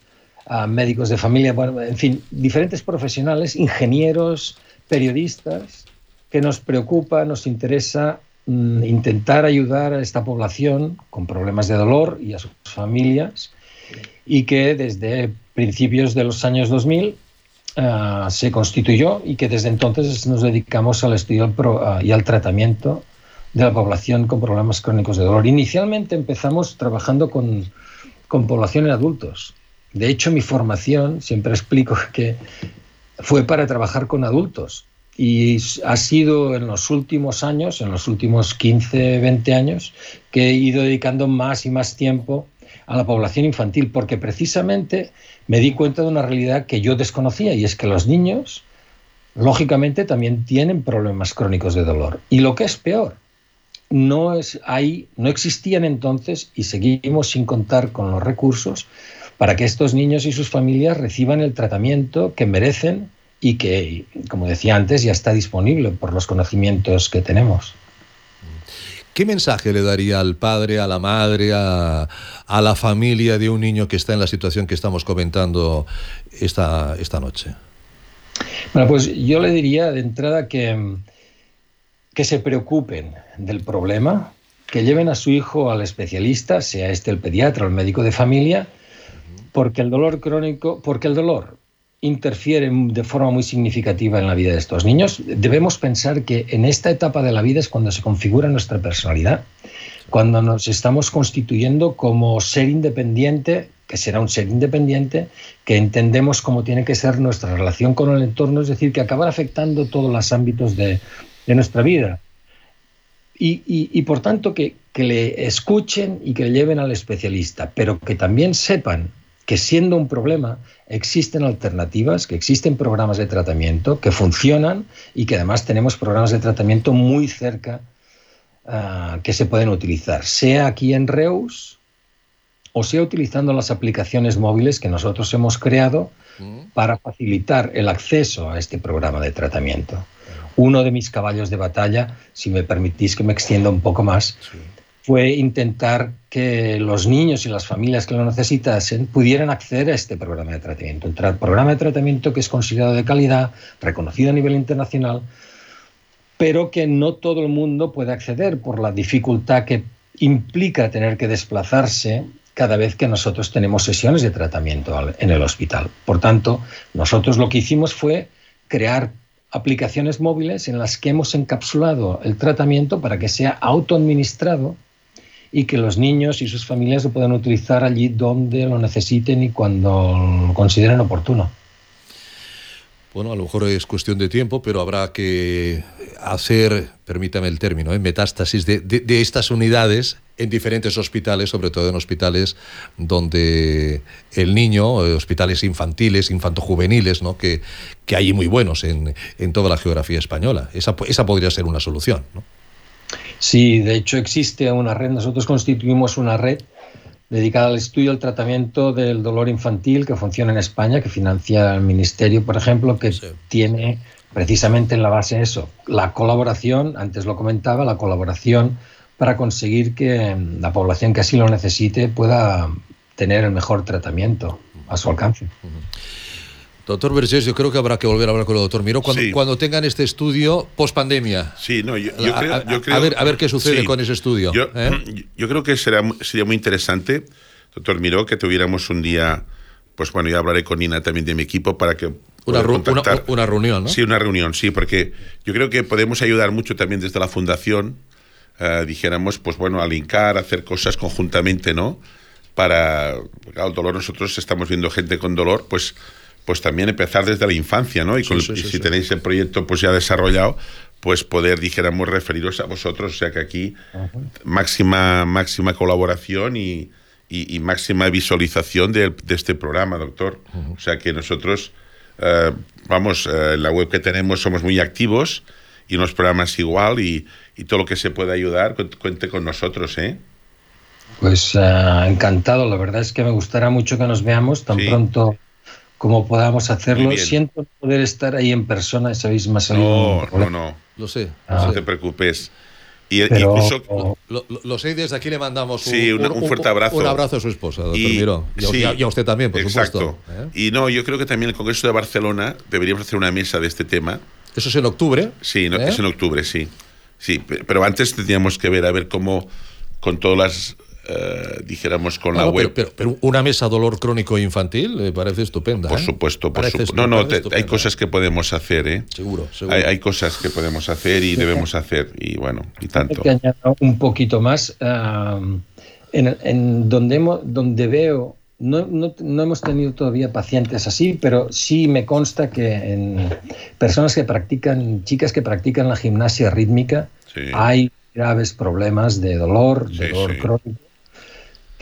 C: eh, médicos de familia, bueno, en fin, diferentes profesionales, ingenieros, periodistas, que nos preocupa, nos interesa mm, intentar ayudar a esta población con problemas de dolor y a sus familias y que desde principios de los años 2000 eh, se constituyó y que desde entonces nos dedicamos al estudio y al tratamiento de la población con problemas crónicos de dolor. Inicialmente empezamos trabajando con, con población en adultos. De hecho, mi formación, siempre explico *laughs* que fue para trabajar con adultos y ha sido en los últimos años, en los últimos 15, 20 años, que he ido dedicando más y más tiempo a la población infantil, porque precisamente me di cuenta de una realidad que yo desconocía, y es que los niños, lógicamente, también tienen problemas crónicos de dolor. Y lo que es peor, no, es, hay, no existían entonces, y seguimos sin contar con los recursos, para que estos niños y sus familias reciban el tratamiento que merecen y que, como decía antes, ya está disponible por los conocimientos que tenemos.
A: ¿Qué mensaje le daría al padre, a la madre, a, la familia de un niño que está en la situación que estamos comentando esta, esta noche?
C: Bueno, pues yo le diría de entrada que, que se preocupen del problema, que lleven a su hijo al especialista, sea este el pediatra o el médico de familia, porque el dolor crónico, porque el dolor interfieren de forma muy significativa en la vida de estos niños. Debemos pensar que en esta etapa de la vida es cuando se configura nuestra personalidad, cuando nos estamos constituyendo como ser independiente, que será un ser independiente, que entendemos cómo tiene que ser nuestra relación con el entorno, es decir, que acabará afectando todos los ámbitos de, nuestra vida. Y, por tanto, que, que le escuchen y que le lleven al especialista, pero que también sepan que siendo un problema existen alternativas, que existen programas de tratamiento que funcionan y que además tenemos programas de tratamiento muy cerca ah, que se pueden utilizar, sea aquí en Reus o sea utilizando las aplicaciones móviles que nosotros hemos creado mm. para facilitar el acceso a este programa de tratamiento. Uno de mis caballos de batalla, si me permitís que me extienda un poco más, fue intentar que los niños y las familias que lo necesitasen pudieran acceder a este programa de tratamiento. Un programa de tratamiento que es considerado de calidad, reconocido a nivel internacional, pero que no todo el mundo puede acceder por la dificultad que implica tener que desplazarse cada vez que nosotros tenemos sesiones de tratamiento en el hospital. Por tanto, nosotros lo que hicimos fue crear aplicaciones móviles en las que hemos encapsulado el tratamiento para que sea autoadministrado y que los niños y sus familias lo puedan utilizar allí donde lo necesiten y cuando lo consideren oportuno.
A: Bueno, a lo mejor es cuestión de tiempo, pero habrá que hacer, permítame el término, ¿eh? metástasis de, estas unidades en diferentes hospitales, sobre todo en hospitales donde el niño, eh, hospitales infantiles, infantojuveniles, ¿no? que, que hay muy buenos en, en toda la geografía española. Esa, esa podría ser una solución. ¿no?
C: Sí, de hecho existe una red, nosotros constituimos una red dedicada al estudio y al tratamiento del dolor infantil que funciona en España, que financia el Ministerio, por ejemplo, que tiene precisamente en la base eso, la colaboración, antes lo comentaba, la colaboración para conseguir que la población que así lo necesite pueda tener el mejor tratamiento a su alcance.
A: Doctor Vergés, yo creo que habrá que volver a hablar con el doctor Miro cuando, cuando tengan este estudio post pandemia.
B: Sí, no, yo,
A: creo, a, ver, a ver qué sucede con ese estudio.
B: ¿eh? *clears throat* Yo, creo que será, sería muy interesante, doctor Miro, que tuviéramos un día, pues bueno, ya hablaré con Nina también de mi equipo para que
A: una, una, reunión, ¿no?
B: Sí, una reunión, sí, porque yo creo que podemos ayudar mucho también desde la fundación, eh, dijéramos, pues bueno, a linkar, hacer cosas conjuntamente, ¿no? Para, el dolor, nosotros estamos viendo gente con dolor, pues pues también empezar desde la infancia, ¿no? Y, si tenéis el proyecto pues ya desarrollado, pues poder, dijéramos, referiros a vosotros, o sea que aquí máxima, máxima colaboración y, máxima visualización de, este programa, doctor. O sea que nosotros, eh, vamos, eh, en la web que tenemos somos muy activos y los programas igual y, todo lo que se pueda ayudar, cuente con nosotros, ¿eh?
C: Pues eh, encantado, la verdad es que me gustará mucho que nos veamos. Tan pronto como podamos hacerlo. Siento poder estar ahí en persona, sabéis más
B: No, no, no.
A: Lo sé.
B: No te preocupes. Y
A: incluso, lo, sé, desde aquí le mandamos
B: un, un, fuerte abrazo.
A: Un abrazo a su esposa, doctor y, Miró. Y, a, usted también, por exacto. supuesto.
B: ¿eh? Y no, yo creo que también el Congreso de Barcelona deberíamos hacer una mesa de este tema.
A: ¿Eso es en octubre?
B: Sí, no, ¿Eh? es en octubre, sí. Sí, pero antes tendríamos que ver a ver cómo con todas las eh, dijéramos con la web.
A: Pero, una mesa dolor crónico infantil me parece estupenda.
B: Por ¿eh? supuesto, por supuesto. No, no, hay cosas que podemos hacer, ¿eh?
A: Seguro, seguro.
B: Hay, cosas que podemos hacer y *laughs* debemos hacer, y bueno, y tanto.
C: Que un poquito más. en, donde, hemos, donde veo no, no, no, hemos tenido todavía pacientes así, pero sí me consta que en personas que practican, chicas que practican la gimnasia rítmica, hay graves problemas de dolor, de dolor crónico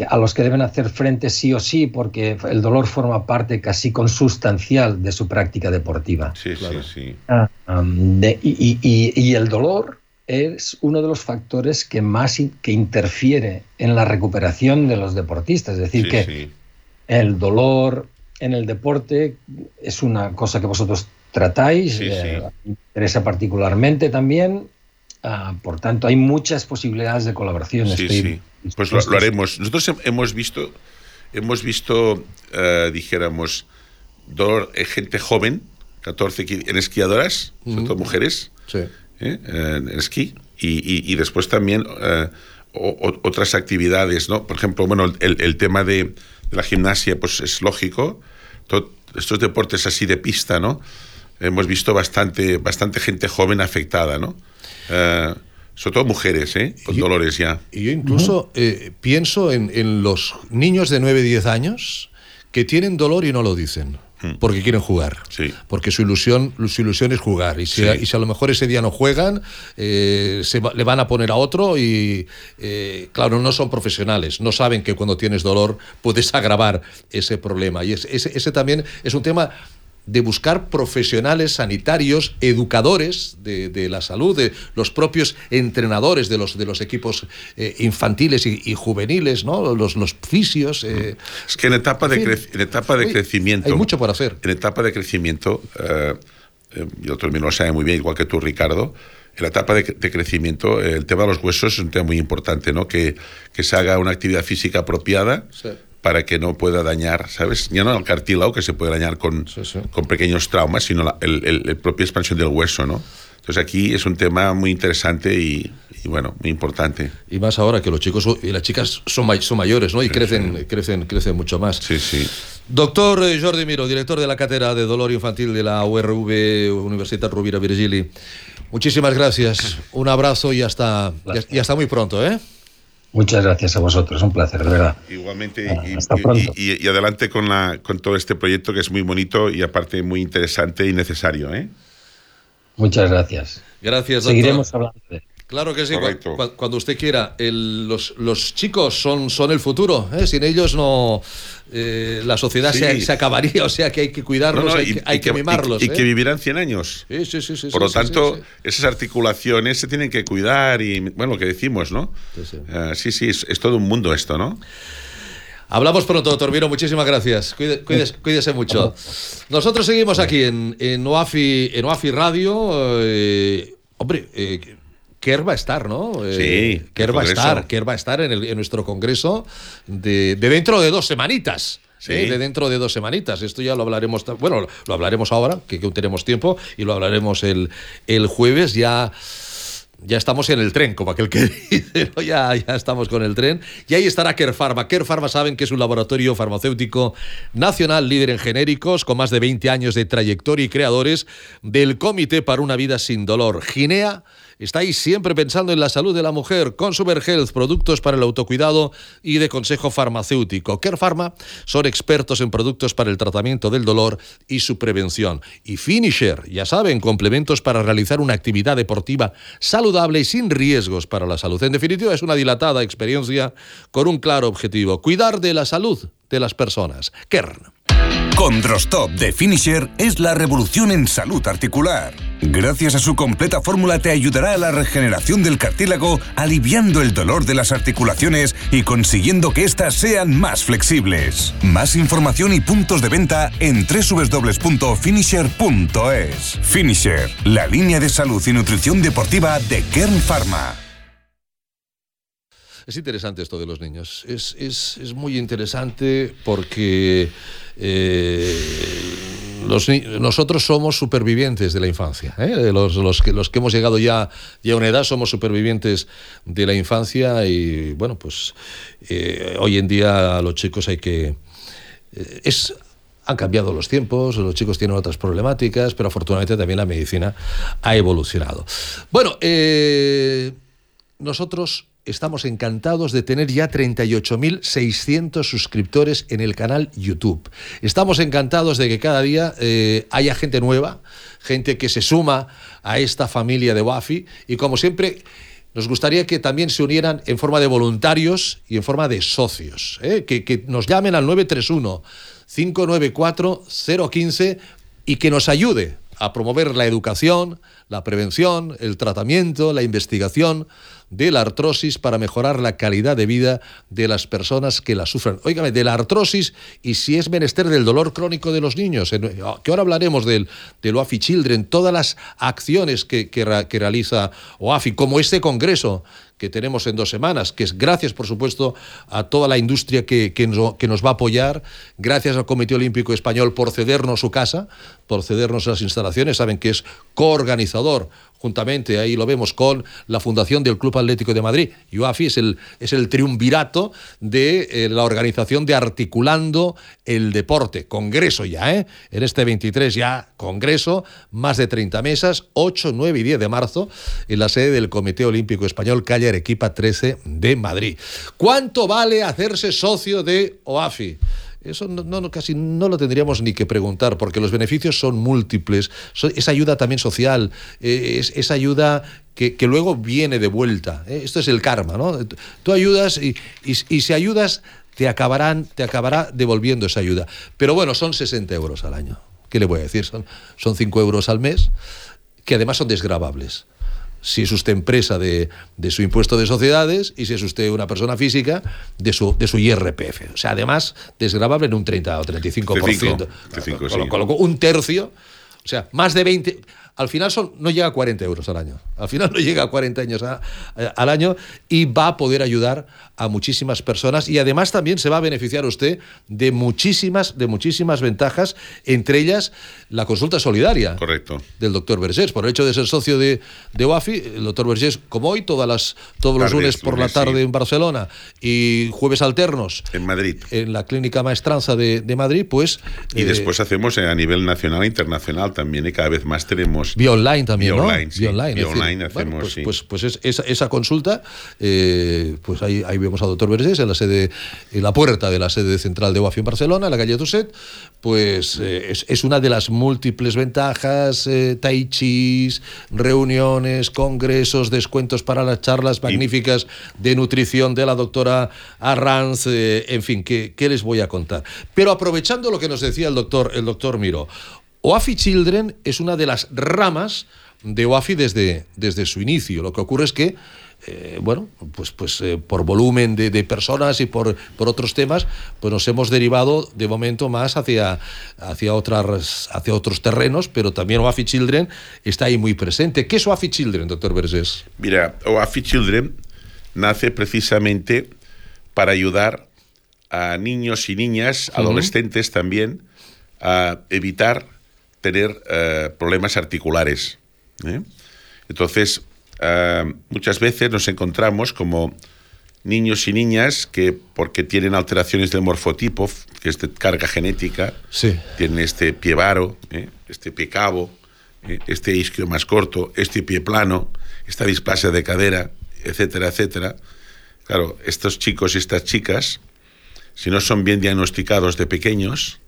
C: a los que deben hacer frente sí o sí, porque el dolor forma parte casi consustancial de su práctica deportiva.
B: Sí, sí, sí.
C: Ah, y, el dolor es uno de los factores que más que interfiere en la recuperación de los deportistas. Es decir, que el dolor en el deporte es una cosa que vosotros tratáis, eh, interesa particularmente también. Ah, por tanto, hay muchas posibilidades de colaboración.
B: Sí, sí. Pues lo, haremos. Nosotros hemos visto, hemos visto, eh, dijéramos, dolor en gente joven, 14 en esquiadoras, sobre todo mujeres, ¿eh? en esquí, y, después también eh, otras actividades, ¿no? Por ejemplo, bueno, el, tema de, la gimnasia, pues es lógico. estos deportes así de pista, ¿no? Hemos visto bastante, bastante gente joven afectada, ¿no? Sobre todo mujeres, ¿eh? Con dolores ya.
A: Y yo incluso eh, pienso en, los niños de 9, 10 años que tienen dolor y no lo dicen. Hmm. Porque quieren jugar.
B: Sí.
A: Porque su ilusión, su ilusión es jugar. Y si, a, lo mejor ese día no juegan, eh, se le van a poner a otro y, eh, claro, no son profesionales. No saben que cuando tienes dolor puedes *laughs* agravar ese problema. Y ese, ese también es un tema de buscar profesionales sanitarios, educadores de, la salud, de los propios entrenadores de los, de los equipos eh, infantiles y, juveniles, ¿no? los, los fisios.
B: Eh. es que en etapa de, en etapa de crecimiento...
A: Hay mucho por hacer.
B: En etapa de crecimiento, eh, y otro también lo sabe muy bien, igual que tú, Ricardo, en la etapa de, crecimiento, el tema de los huesos es un tema muy importante, ¿no? Que, que se haga una actividad física apropiada para que no pueda dañar, ¿sabes? Ya no el cartílago, que se puede dañar con, con pequeños traumas, sino la el, propia expansión del hueso, ¿no? Entonces aquí es un tema muy interesante y, bueno, muy importante.
A: Y más ahora que los chicos y las chicas son, son mayores, ¿no? Y crecen, crecen, crecen mucho más.
B: Sí, sí.
A: Doctor eh, Jordi Miro, director de la Cátedra de Dolor Infantil de la URV, Universidad Rubira Virgili. Muchísimas gracias. Un abrazo y hasta, y hasta muy pronto, ¿eh?
C: Muchas gracias a vosotros, un placer, de verdad.
B: Igualmente, y, adelante con, la, con todo este proyecto que es muy bonito y aparte muy interesante y necesario. ¿eh?
C: Muchas gracias.
A: Gracias,
C: doctor. Seguiremos hablando de
A: Claro que sí, cuando usted quiera. los, los, chicos son, son el futuro. ¿eh? Sin ellos no eh, la sociedad se, acabaría, o sea que hay que cuidarlos, hay, que, mimarlos.
B: Y, que ¿eh? vivirán 100 años.
A: Sí, sí, sí.
B: Por lo tanto, esas articulaciones se tienen que cuidar y, bueno, lo que decimos, ¿no? sí, sí, es, todo un mundo esto, ¿no?
A: Hablamos pronto, doctor Vino. Muchísimas gracias. *laughs* Cuídese, mucho. Nosotros seguimos aquí en, en, OAFI, en OAFI Radio. hombre, Kerr va a estar, ¿no?
B: Eh,
A: sí. Kerr va a estar, Kerr va a estar en, en nuestro congreso de, dentro de dos semanitas. Sí. ¿eh? de dentro de dos semanitas. Esto ya lo hablaremos, bueno, lo hablaremos ahora, que, que tenemos tiempo, y lo hablaremos el, el jueves ya ya estamos en el tren, como aquel que *laughs* dice, ya, ya estamos con el tren. Y ahí estará Kerr Pharma. Kerr Pharma saben que es un laboratorio farmacéutico nacional líder en genéricos, con más de 20 años de trayectoria y creadores del Comité para una Vida Sin Dolor. Ginea Estáis siempre pensando en la salud de la mujer. Consumer Health, productos para el autocuidado y de consejo farmacéutico. Care Pharma son expertos en productos para el tratamiento del dolor y su prevención. Y Finisher, ya saben, complementos para realizar una actividad deportiva saludable y sin riesgos para la salud. En definitiva, es una dilatada experiencia con un claro objetivo, cuidar de la salud de las personas. Kern.
D: Con Drostop de Finisher es la revolución en salud articular. Gracias a su completa fórmula te ayudará a la regeneración del cartílago, aliviando el dolor de las articulaciones y consiguiendo que éstas sean más flexibles. Más información y puntos de venta en www.finisher.es. Finisher, la línea de salud y nutrición deportiva de Kern Pharma.
A: Es interesante esto de los niños. Es, es muy interesante porque eh, nosotros somos supervivientes de la infancia. ¿eh? Los, que, los que hemos llegado ya, a una edad somos supervivientes de la infancia y bueno, pues eh, hoy en día los chicos hay que... es, han cambiado los tiempos, los chicos tienen otras problemáticas, pero afortunadamente también la medicina ha evolucionado. Bueno, nosotros estamos encantados de tener ya 38.600 suscriptores en el canal YouTube. Estamos encantados de que cada día eh, haya gente nueva, gente que se suma a esta familia de Wafi y como siempre... Nos gustaría que también se unieran en forma de voluntarios y en forma de socios. ¿eh? Que, que nos llamen al 931-594-015 y que nos ayude a promover la educación, la prevención, el tratamiento, la investigación de la artrosis para mejorar la calidad de vida de las personas que la sufren. Óigame, de la artrosis y si es menester del dolor crónico de los niños, que ahora hablaremos del, del OAFI Children, todas las acciones que, que, que realiza OAFI, como este congreso que tenemos en dos semanas, que es gracias, por supuesto, a toda la industria que, que, nos, que, nos, va a apoyar, gracias al Comité Olímpico Español por cedernos su casa, por cedernos las instalaciones, saben que es coorganizador juntamente, ahí lo vemos, con la Fundación del Club Atlético de Madrid. UAFI es el, es el triunvirato de eh, la organización de Articulando el Deporte. Congreso ya, ¿eh? En este 23 ya, congreso, más de 30 mesas, 8, 9 y 10 de marzo, en la sede del Comité Olímpico Español, calle Arequipa 13 de Madrid. ¿Cuánto vale hacerse socio de OAFI? Eso no, casi no lo tendríamos ni que preguntar, porque los beneficios son múltiples. Es ayuda también social, eh, es, ayuda que, luego viene de vuelta. ¿eh? Esto es el karma, ¿no? Tú ayudas y, y, si ayudas, te, acabarán, te acabará devolviendo esa ayuda. Pero bueno, son 60 euros al año ¿qué le voy a decir? Son, son 5 euros al mes, que además son desgravables si es usted empresa de, de, su impuesto de sociedades y si es usted una persona física de su, de su IRPF. O sea, además, desgravable en un 30 o 35%. 35, sí. Colocó un tercio, o sea, más de 20 al final son, no llega a 40 euros al año. Al final no llega a 40 años al año y va a poder ayudar a muchísimas personas y además también se va a beneficiar usted de muchísimas, de muchísimas ventajas, entre ellas la consulta solidaria
B: Correcto.
A: del doctor Vergés. Por el hecho de ser socio de, de OAFI, el doctor Vergés, como hoy, todas las, todos los lunes por la tarde en Barcelona y jueves alternos
B: en Madrid,
A: en la Clínica Maestranza de, de Madrid, pues...
B: Y eh, después hacemos a nivel nacional e internacional también y cada vez más tenemos
A: Vía online también, ¿no?
B: Online, sí. online, online hacemos,
A: pues,
B: sí.
A: pues, pues es, esa, esa, consulta, eh, pues ahí, ahí vemos al doctor Vergés en la sede, en la puerta de la sede central de UAFI en Barcelona, en la calle Tusset, pues eh, es, es, una de las múltiples ventajas, eh, tai chis, reuniones, congresos, descuentos para las charlas magníficas y... de nutrición de la doctora Arranz, eh, en fin, ¿qué, ¿qué, les voy a contar? Pero aprovechando lo que nos decía el doctor, el doctor Miro, OAFI Children es una de las ramas de OAFI desde, desde su inicio. Lo que ocurre es que, eh, bueno, pues, pues eh, por volumen de, de, personas y por, por otros temas, pues nos hemos derivado de momento más hacia, hacia, otras, hacia otros terrenos, pero también OAFI Children está ahí muy presente. ¿Qué es OAFI Children, doctor Vergés?
B: Mira, OAFI Children nace precisamente para ayudar a niños y niñas, uh -huh. adolescentes también, a evitar tener eh, problemas articulares. ¿eh? Entonces, eh, muchas veces nos encontramos como niños y niñas que, porque tienen alteraciones del morfotipo, que es de carga genética,
A: sí.
B: tienen este pie varo, este pie cabo, este isquio más corto, este pie plano, esta displasia de cadera, etcétera, etcétera. Claro, estos chicos y estas chicas, si no son bien diagnosticados de pequeños,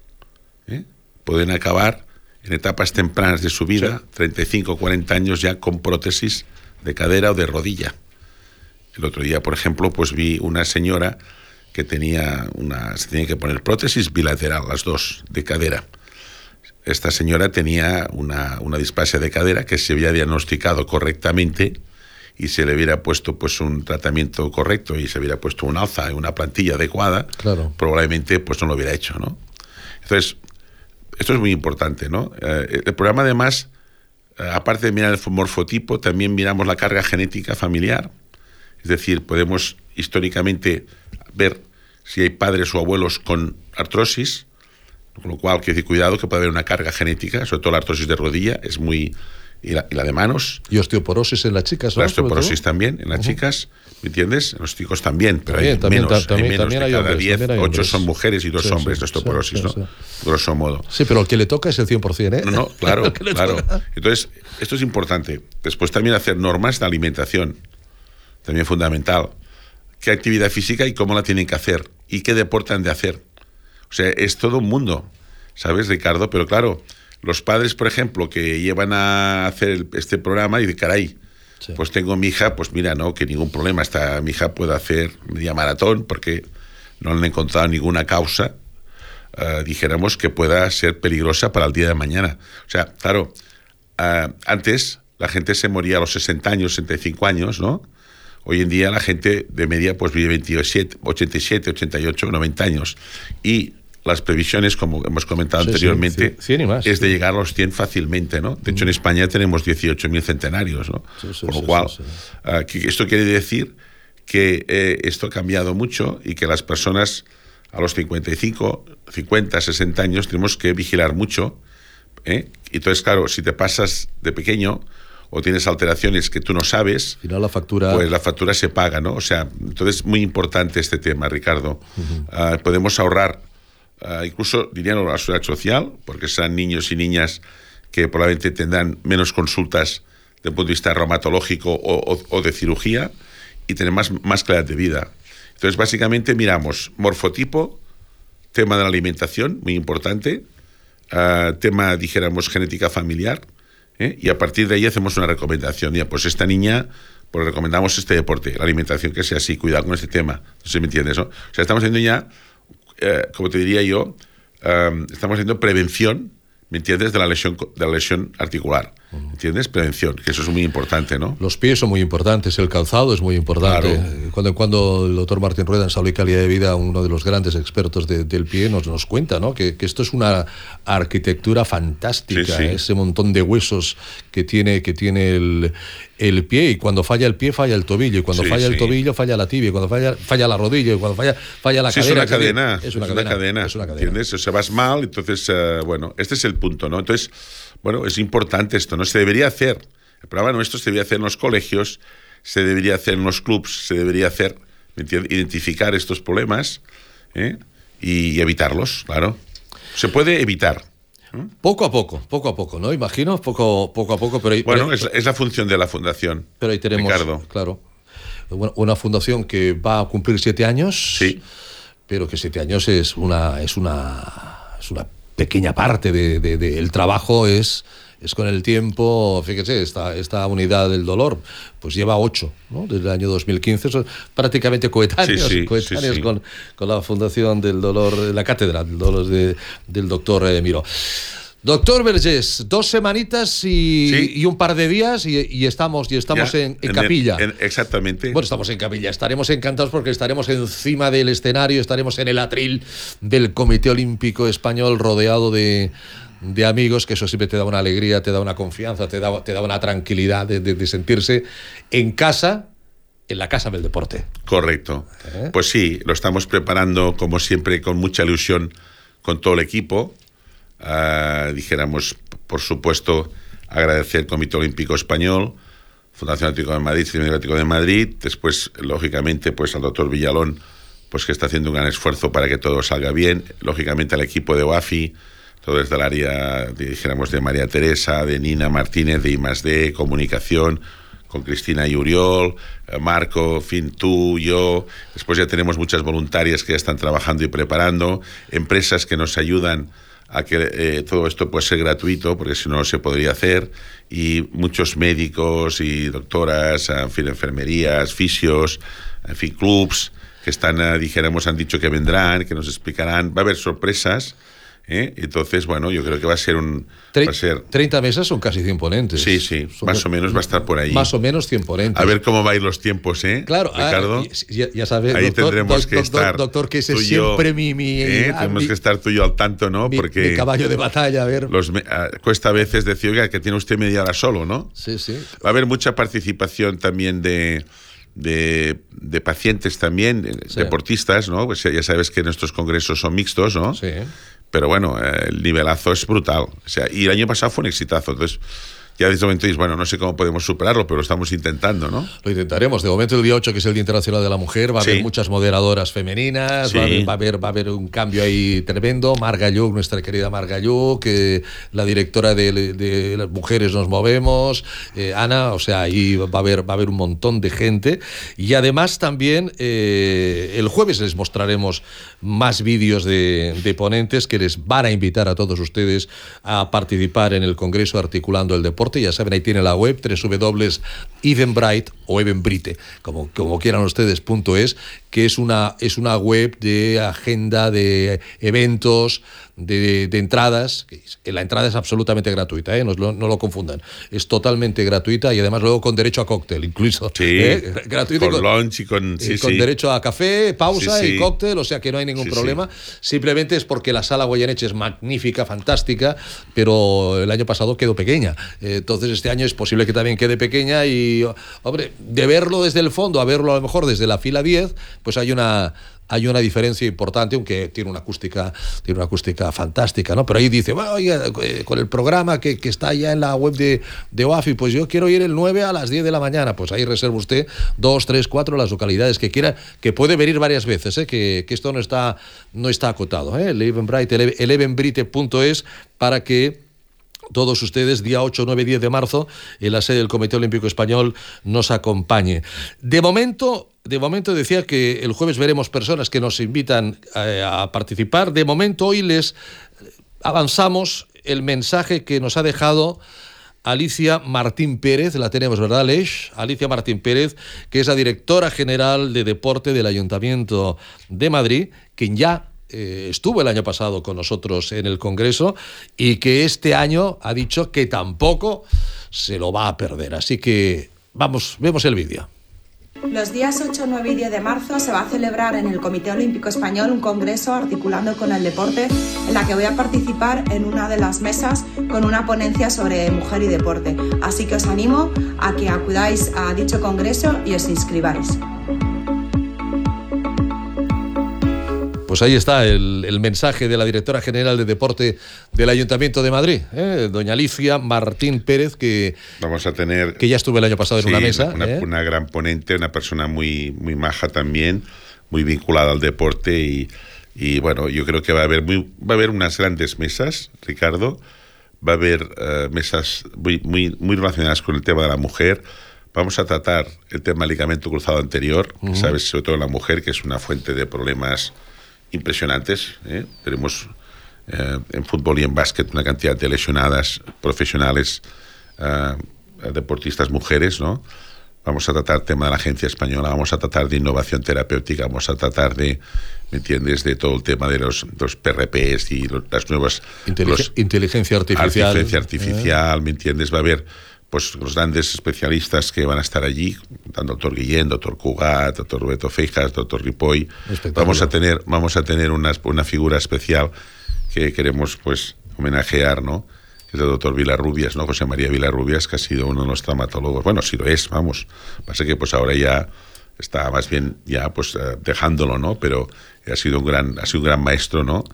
B: pueden acabar en etapas tempranas de su vida, sí. 35 o 40 años ya con prótesis de cadera o de rodilla. El otro día, por ejemplo, pues vi una señora que tenía una, se tenía que poner prótesis bilateral, las dos, de cadera. Esta señora tenía una, una displasia de cadera que se había diagnosticado correctamente y se le hubiera puesto pues un tratamiento correcto y se hubiera puesto un alza en una plantilla adecuada,
A: claro.
B: probablemente pues no lo hubiera hecho, ¿no? Entonces, esto es muy importante, ¿no? Eh, el programa, además, eh, aparte de mirar el morfotipo, también miramos la carga genética familiar. Es decir, podemos históricamente ver si hay padres o abuelos con artrosis, con lo cual, que decir, cuidado que puede haber una carga genética, sobre todo la artrosis de rodilla, es muy... Y la, y la de manos.
A: Y osteoporosis en las chicas, ¿no?
B: La osteoporosis también en las uh -huh. chicas, ¿me entiendes? En los chicos también, pero
A: también,
B: hay
A: también,
B: menos.
A: también,
B: hay menos de
A: hay
B: cada
A: hombres,
B: 10,
A: también hay
B: 8
A: hombres.
B: son mujeres y dos
A: Sí,
B: hombres
A: sí,
B: de osteoporosis,
A: sí,
B: ¿no? Grosso modo.
A: Sí, pero el que le toca es el 100%, ¿eh?
B: No, no, claro, *laughs* claro. Entonces, esto es importante. Después también hacer normas de alimentación, también fundamental. ¿Qué actividad física y cómo la tienen que hacer? ¿Y qué deporte han de hacer? O sea, es todo un mundo, ¿sabes, Ricardo? Pero claro, los padres, por ejemplo, que llevan a hacer este programa y de caray,
A: Sí.
B: pues tengo mi hija, pues mira, no, que ningún problema, esta mi hija puede hacer media maratón porque no han encontrado ninguna causa, eh, dijéramos, que pueda ser peligrosa para el día de mañana. O sea, claro, eh, antes la gente se moría a los 60 años, 65 años, ¿no? Hoy en día la gente de media pues vive 27, 87, 88, 90 años. Y las previsiones, como hemos comentado
A: Sí, sí,
B: anteriormente,
A: cien y más,
B: es de
A: sí.
B: llegar a los 100 fácilmente, ¿no? De hecho, en España tenemos 18.000 centenarios, ¿no?
A: Sí, sí,
B: Con lo
A: sí,
B: cual,
A: sí, sí.
B: ah, que esto quiere decir que eh, esto ha cambiado mucho y que las personas a los 55, 50, 60 años tenemos que vigilar mucho. ¿eh? Y Entonces, claro, si te pasas de pequeño o tienes alteraciones que tú no sabes,
A: final la factura...
B: pues la factura se paga, ¿no? O sea, entonces muy importante este tema, Ricardo. Ah, podemos ahorrar ah, incluso dinero a la seguridad social, porque serán niños y niñas que probablemente tendrán menos consultas desde el punto de vista reumatológico o, de cirugía y tener más, más de vida. Entonces, básicamente miramos morfotipo, tema de la alimentación, muy importante, ah, tema, dijéramos, genética familiar, ¿eh? y a partir de ahí hacemos una recomendación. Ya, pues esta niña, pues recomendamos este deporte, la alimentación que sea así, cuidado con este tema. No sé si me entiendes. O sea, estamos haciendo ya, eh, como te diría yo, eh, estamos haciendo prevención ¿me entiendes? De la lesión, de la lesión articular. ¿Me entiendes? Prevención, que eso es muy importante, ¿no?
A: Los pies son muy importantes, el calzado es muy importante. Cuando, cuando el doctor Martín Rueda en Salud y Calidad de Vida, uno de los grandes expertos del pie, nos, nos cuenta ¿no? que, que esto es una arquitectura fantástica, ese montón de huesos que tiene, que tiene el, el pie y cuando falla el pie falla el tobillo y cuando falla el tobillo falla la tibia y cuando falla falla la rodilla y cuando falla falla la cadera
B: es una cadena es una, cadena, es una cadena ¿entiendes? o sea vas mal entonces uh, bueno este es el punto no entonces bueno es importante esto no se debería hacer el programa nuestro se debería hacer en los colegios se debería hacer en los clubs se debería hacer identificar estos problemas ¿eh? y evitarlos claro se puede evitar
A: poco a poco, poco a poco, ¿no? Imagino, poco, poco a poco, pero...
B: Bueno, es, la función de la fundación.
A: Pero ahí tenemos, claro, una fundación que va a cumplir siete años.
B: Sí.
A: Pero que siete años es una, es una, es una pequeña parte del de, de, trabajo, es es con el tiempo, fíjese, esta, esta unidad del dolor, pues lleva ocho, ¿no? desde el año 2015, son prácticamente coetáneos, coetáneos con, con, la Fundación del Dolor, la Cátedra del Dolor de, del doctor eh, Miro. Doctor Vergés, dos semanitas y, y, un par de días y, y estamos, y estamos en, en, capilla.
B: exactamente.
A: Bueno, estamos en capilla. Estaremos encantados porque estaremos encima del escenario, estaremos en el atril del Comité Olímpico Español rodeado de, de amigos, que eso siempre te da una alegría, te da una confianza, te da, te da una tranquilidad de, sentirse en casa, en la casa del deporte.
B: Correcto. ¿Eh? Pues sí, lo estamos preparando como siempre con mucha ilusión con todo el equipo. Uh, dijéramos, por supuesto, agradecer al Comité Olímpico Español, Fundación Atlético de Madrid, Centro Atlético de Madrid, después, lógicamente, pues al doctor Villalón, pues que está haciendo un gran esfuerzo para que todo salga bien, lógicamente al equipo de OAFI, todo desde el área, dijéramos, de María Teresa, de Nina Martínez, de I+D, comunicación, con Cristina y Uriol, eh, Marco, fin, tú, yo. Después ya tenemos muchas voluntarias que ya están trabajando y preparando, empresas que nos ayudan a que eh, todo esto pueda ser gratuito, porque si no, se podría hacer, y muchos médicos y doctoras, en fin, enfermerías, fisios, en fin, clubs, que están, eh, dijéramos, han dicho que vendrán, que nos explicarán. Va a haber sorpresas ¿eh? Entonces, bueno, yo creo que va a ser un... Va a ser...
A: 30 mesas son casi 100 ponentes.
B: Sí, sí, más o menos va a estar por ahí.
A: Más o menos 100 ponentes.
B: A ver cómo va a ir los tiempos, ¿eh?
A: Claro, ah,
B: Ricardo.
A: ya, ya sabes,
B: ahí tendremos que estar.
A: Doctor, que ese es siempre mi... mi
B: ¿eh? Tenemos que estar tú y yo al tanto, ¿no?
A: Porque... Mi caballo de batalla, a ver.
B: Los, ah, cuesta a veces decir, oiga, que tiene usted media hora solo, ¿no?
A: Sí, sí.
B: Va a haber mucha participación también de... De, de, pacientes también, sí. deportistas, ¿no? Pues ya sabes que nuestros congresos son mixtos, ¿no?
A: Sí
B: pero bueno, el nivelazo es brutal. O sea, y el año pasado fue un exitazo. Entonces, ya desde momento dices, bueno, no sé cómo podemos superarlo, pero lo estamos intentando, ¿no?
A: Lo intentaremos. De momento, el día 8, que es el Día Internacional de la Mujer, va a haber muchas moderadoras femeninas, va, a haber, va, a haber, un cambio ahí tremendo. Marga Lluc, nuestra querida Marga Lluc, la directora de, Las Mujeres Nos Movemos, eh, Ana, o sea, ahí va a, haber, va a haber un montón de gente. Y además también eh, el jueves les mostraremos más vídeos de, de ponentes que les van a invitar a todos ustedes a participar en el Congreso Articulando el Deporte ya saben, ahí tiene la web www.evenbright o Evenbrite, como, como quieran ustedes, punto es, que es una, es una web de agenda de eventos, de, de entradas. La entrada es absolutamente gratuita, ¿eh? no, no, lo confundan. Es totalmente gratuita y además luego con derecho a cóctel, incluso.
B: Sí, ¿eh? *laughs* gratuito. Con, lunch y con,
A: sí, con derecho a café, pausa y cóctel, o sea que no hay ningún problema. Simplemente es porque la sala Goyeneche es magnífica, fantástica, pero el año pasado quedó pequeña. Entonces este año es posible que también quede pequeña y, hombre, de verlo desde el fondo a verlo a lo mejor desde la fila 10, pues hay una hay una diferencia importante, aunque tiene una acústica, tiene una acústica fantástica, ¿no? Pero ahí dice, bueno, oye, eh, con el programa que, que, está ya en la web de, de OAFI, pues yo quiero ir el 9 a las 10 de la mañana. Pues ahí reserva usted dos, tres, cuatro las localidades que quiera, que puede venir varias veces, ¿eh? que, que esto no está, no está acotado. ¿eh? El Eventbrite, el para que todos ustedes, día 8, 9, 10 de marzo, en la sede del Comité Olímpico Español, nos acompañe. De momento, de momento decía que el jueves veremos personas que nos invitan a, eh, a participar. De momento, hoy les avanzamos el mensaje que nos ha dejado Alicia Martín Pérez, la tenemos, ¿verdad, Leix? Alicia Martín Pérez, que es la directora general de deporte del Ayuntamiento de Madrid, quien ya eh, estuvo el año pasado con nosotros en el Congreso y que este año ha dicho que tampoco se lo va a perder. Así que vamos, vemos el vídeo.
E: Los días 8, 9 y 10 de marzo se va a celebrar en el Comité Olímpico Español un congreso articulando con el deporte en la que voy a participar en una de las mesas con una ponencia sobre mujer y deporte. Así que os animo a que acudáis a dicho congreso y os inscribáis.
A: Pues ahí está el, mensaje de la directora general de deporte del Ayuntamiento de Madrid, ¿eh? doña Alicia Martín Pérez, que
B: vamos a tener
A: que ya estuve el año pasado en una mesa,
B: una,
A: ¿eh?
B: una, gran ponente, una persona muy muy maja también, muy vinculada al deporte y, y bueno, yo creo que va a haber muy, va a haber unas grandes mesas, Ricardo, va a haber uh, mesas muy, muy muy relacionadas con el tema de la mujer. Vamos a tratar el tema del ligamento cruzado anterior, uh -huh. sabes, sobre todo en la mujer, que es una fuente de problemas impresionantes. ¿eh? Tenemos eh, en fútbol y en básquet una cantidad de lesionadas profesionales, uh, deportistas mujeres, ¿no? Vamos a tratar el tema de la agencia española, vamos a tratar de innovación terapéutica, vamos a tratar de, ¿me entiendes?, de todo el tema de los, los PRPs y los, las nuevas...
A: Inteligen
B: los,
A: inteligencia artificial.
B: Inteligencia artificial, ¿me entiendes? Va a haber pues los grandes especialistas que van a estar allí, doctor Guillén, doctor Cugat, doctor Roberto Feijas, doctor Ripoll. Vamos a tener, vamos a tener una, una figura especial que queremos pues homenajear, ¿no? Que es el doctor Vilarrubias, ¿no? José María Vilarrubias, que ha sido uno de los traumatólogos. Bueno, sí lo es, vamos. Pasa que pues ahora ya está más bien ya pues uh, dejándolo, ¿no? Pero ha sido un gran, ha sido un gran maestro, ¿no?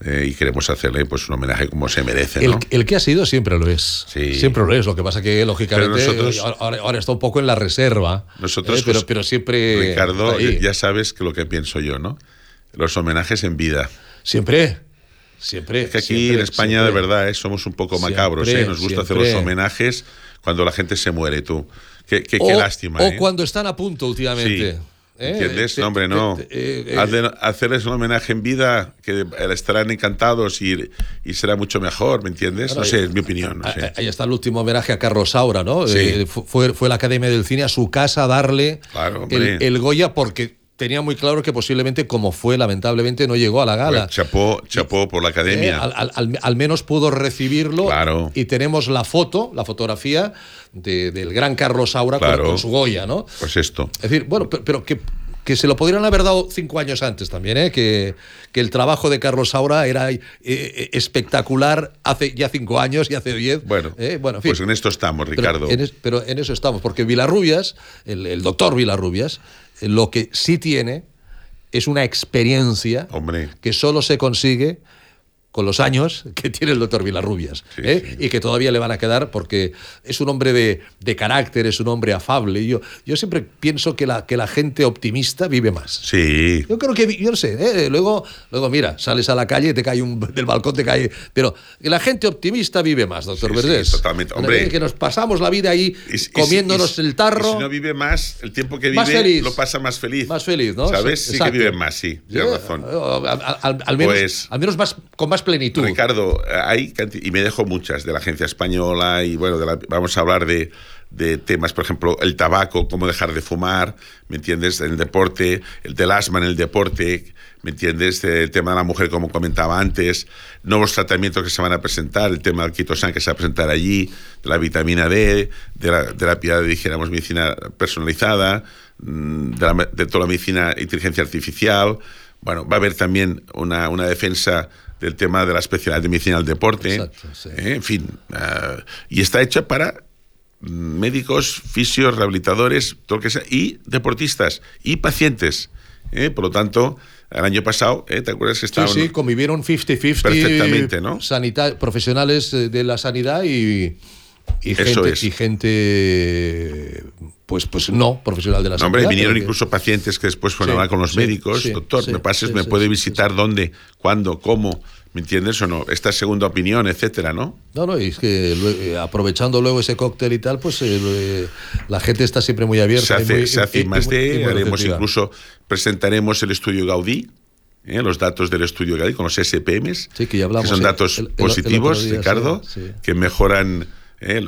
B: Eh, y queremos hacerle pues un homenaje como se merece. ¿no?
A: El, el, que ha sido siempre lo es.
B: Sí.
A: Siempre lo es. Lo que pasa que, lógicamente,
B: nosotros,
A: ahora, ahora, está un poco en la reserva.
B: Nosotros,
A: eh, pero,
B: pues,
A: pero, siempre.
B: Ricardo, ya sabes que lo que pienso yo, ¿no? Los homenajes en vida.
A: Siempre. Siempre.
B: Es que aquí
A: siempre,
B: en España,
A: siempre.
B: de verdad, ¿eh? somos un poco macabros. ¿eh? Nos gusta hacer los homenajes cuando la gente se muere, tú. Qué, qué,
A: o,
B: qué lástima.
A: O cuando están a punto últimamente.
B: Sí.
A: ¿Eh?
B: ¿Entiendes? No, hombre, no.
A: Te, eh,
B: Hacer, hacerles un homenaje en vida, que estarán encantados y, y será mucho mejor, ¿me entiendes? No sé, es mi opinión. No sé.
A: Ahí está el último homenaje a Carlos Saura, ¿no?
B: Sí.
A: Eh, fue, fue la Academia del Cine a su casa a darle
B: claro,
A: el, el, Goya porque tenía muy claro que posiblemente, como fue, lamentablemente, no llegó a la gala.
B: Pues chapó, chapó por la academia.
A: Eh, al, al, al, menos pudo recibirlo.
B: Claro.
A: Y tenemos la foto, la fotografía de, del gran Carlos Saura
B: claro.
A: con, con, su Goya, ¿no?
B: Pues esto.
A: Es decir, bueno, pero, pero que que se lo podrían haber dado cinco años antes también, ¿eh? que, que el trabajo de Carlos Saura era eh, espectacular hace ya cinco años y hace diez.
B: Bueno,
A: ¿eh? bueno en
B: fin. pues en esto estamos, Ricardo.
A: Pero en, es, pero en eso estamos, porque Vilarrubias, el, el doctor Vilarrubias, lo que sí tiene es una experiencia
B: Hombre.
A: que solo se consigue con los años *laughs* que tiene el doctor Vilarrubias
B: sí,
A: ¿eh?
B: sí.
A: y que todavía le van a quedar porque es un hombre de, de carácter, es un hombre afable. Y yo, yo siempre pienso que la, que la gente optimista vive más.
B: Sí.
A: Yo creo que, yo no sé, ¿eh? luego, luego mira, sales a la calle, te cae un, *laughs* del balcón, te cae... Pero la gente optimista vive más, doctor
B: sí,
A: Verdés.
B: Totalmente. Hombre,
A: que nos pasamos la vida ahí
B: y,
A: comiéndonos
B: y,
A: el tarro.
B: Y si no vive más, el tiempo que vive
A: feliz.
B: lo pasa más feliz.
A: Más feliz, ¿no?
B: ¿Sabes? Sí, que vive más, sí. Tienes razón.
A: Al, al, al menos,
B: pues,
A: al menos más, con más plenitud.
B: Ricardo, hay y me dejo muchas de la agencia española y bueno, la, vamos a hablar de, de, temas, por ejemplo, el tabaco, cómo dejar de fumar, ¿me entiendes? El deporte, el del asma en el deporte, ¿me entiendes? El tema de la mujer, como comentaba antes, nuevos tratamientos que se van a presentar, el tema del quitosan que se va a presentar allí, de la vitamina D, de la terapia, dijéramos, medicina personalizada, mm, de, la, de toda la medicina inteligencia artificial. Bueno, va a haber también una, una defensa del tema de la especialidad de medicina del deporte,
A: Exacto, sí.
B: eh, en fin, uh, y está hecha para médicos, fisios, rehabilitadores, todo lo que sea, y deportistas y pacientes. Eh, por lo tanto, el año pasado, ¿eh? ¿te acuerdas que estaban?
A: Sí, sí, convivieron 50-50.
B: Perfectamente, ¿no?
A: Profesionales de la sanidad y, y
B: Eso
A: gente,
B: es.
A: y gente pues, pues no profesional de la
B: no,
A: sanidad.
B: Hombre, vinieron incluso pacientes que después fueron sí, a hablar con los
A: sí,
B: médicos.
A: Sí,
B: Doctor, me pases, me puede visitar dónde, cuándo, cómo. ¿Me entiendes o no? Esta segunda opinión, etcétera, ¿no?
A: No, no, y es que aprovechando luego ese cóctel y tal, pues eh, la gente está siempre muy abierta.
B: Se hace,
A: muy,
B: se hace
A: y,
B: más
A: y,
B: de,
A: y
B: haremos incluso, presentaremos el estudio Gaudí, ¿eh? los datos del estudio Gaudí con los SPMs,
A: sí, que, ya hablamos,
B: que son datos
A: el, el,
B: positivos,
A: el día,
B: Ricardo,
A: sí, sí.
B: que mejoran ¿eh?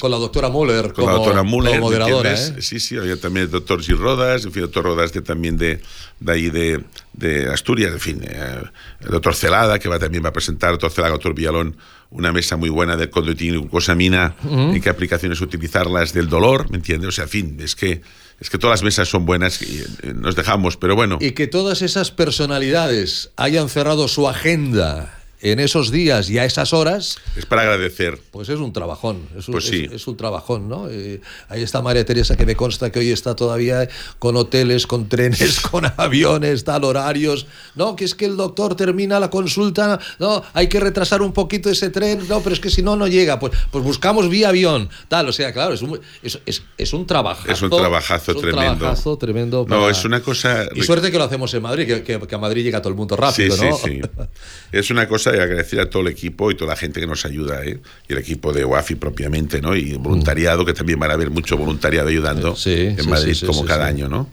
A: con, la, doctora Müller
B: con
A: como,
B: la doctora Müller,
A: moderadora.
B: ¿eh? Sí, sí, había también el doctor Gil Rodas, el doctor Rodas de, también de, de ahí de, de Asturias, en fin, eh, el doctor Celada, que va, también va a presentar, el doctor Celada, el doctor Villalón, una mesa muy buena de conductina y glucosamina, y qué aplicaciones utilizarlas del dolor, ¿me entiendes? O sea, en fin, es que es que todas las mesas son buenas y nos dejamos, pero bueno.
A: Y que todas esas personalidades hayan cerrado su agenda en esos días y a esas horas.
B: Es para agradecer.
A: Pues es un trabajón. Es un,
B: pues sí.
A: es, un trabajón, ¿no? Eh, ahí está María Teresa, que me consta que hoy está todavía con hoteles, con trenes, *laughs* con aviones, tal, horarios. No, que es que el doctor termina la consulta, no, hay que retrasar un poquito ese tren, no, pero es que si no, no llega. Pues, pues buscamos vía avión, tal. O sea, claro, es un, es, es, es un trabajazo.
B: Es un trabajazo
A: un
B: tremendo.
A: trabajazo tremendo.
B: No, es una cosa.
A: Y suerte que lo hacemos en Madrid, que, que, que a Madrid llega todo el mundo rápido,
B: sí,
A: ¿no?
B: Sí, sí. es una cosa y agradecer a todo el equipo y toda la gente que nos ayuda, ¿eh? y el equipo de UAFI propiamente, ¿no? y voluntariado, que también van a haber mucho voluntariado ayudando
A: Sí,
B: en
A: sí,
B: Madrid
A: sí,
B: como cada año, ¿no?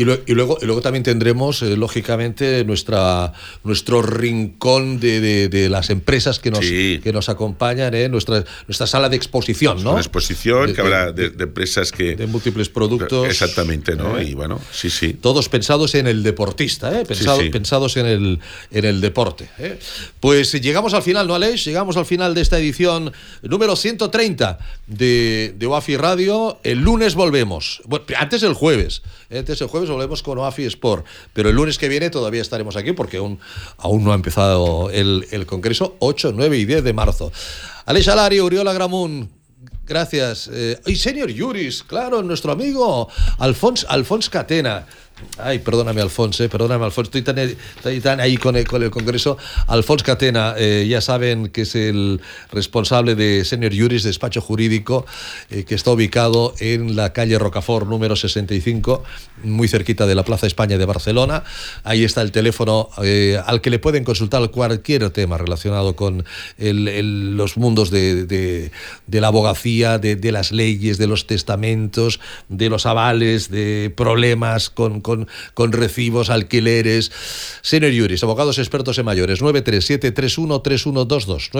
A: Y, lo- y luego, y luego también tendremos, eh, lógicamente, nuestra, nuestro rincón de, de- de las empresas que nos,
B: Sí.
A: que nos acompañan, ¿eh? nuestra, nuestra sala de exposición, ¿no?
B: Una exposición
A: De-
B: que habrá
A: de-
B: empresas que...
A: de múltiples productos.
B: Exactamente, ¿no?
A: ¿eh?
B: Y bueno, sí, sí.
A: Todos pensados en el deportista, ¿eh? Pensado-
B: sí.
A: pensados en el, en el deporte. ¿eh? Pues llegamos al final, ¿no, Aleix? Llegamos al final de esta edición número 130 de, de OAFI Radio. El lunes volvemos. Bueno, antes el jueves. ¿eh? Antes el jueves volvemos con OAFI Sport. Pero el lunes que viene todavía estaremos aquí porque aún, aún no ha empezado el, el congreso. 8, 9 y 10 de marzo. Aleix Alari, Uriola Gramun, Gracias. Eh, y señor Yuris, claro, nuestro amigo Alfons, Alfons Catena. Ay, perdóname, Alfonso, eh, perdóname, Alfonso. Estoy tan, estoy tan ahí con el, con el Congreso. Alfons Catena, eh, ya saben que es el responsable de Senior Juris, despacho jurídico, eh, que está ubicado en la calle Rocafort, número 65, muy cerquita de la Plaza España de Barcelona. Ahí está el teléfono eh, al que le pueden consultar cualquier tema relacionado con el- el- los mundos de, de- de la abogacía, de, de las leyes, de los testamentos, de los avales, de problemas con, con- con recibos, alquileres. Senior Juris, abogados expertos en mayores, 937313122,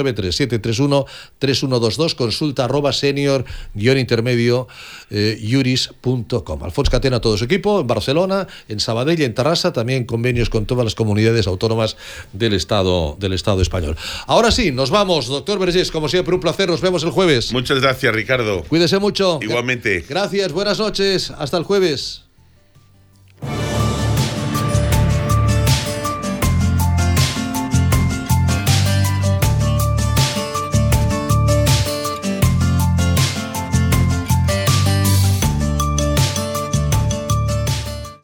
A: 937313122, consulta arroba senior guion intermedio eh, juris.com. Alfons Catena, todo su equipo, en Barcelona, en Sabadell y en Tarrasa, también convenios con todas las comunidades autónomas del Estado, del Estado español. Ahora sí, nos vamos, doctor Vergés, como siempre, un placer, nos vemos el jueves.
B: Muchas gracias, Ricardo.
A: Cuídese mucho.
B: Igualmente.
A: Gracias, buenas noches, hasta el jueves. Bye.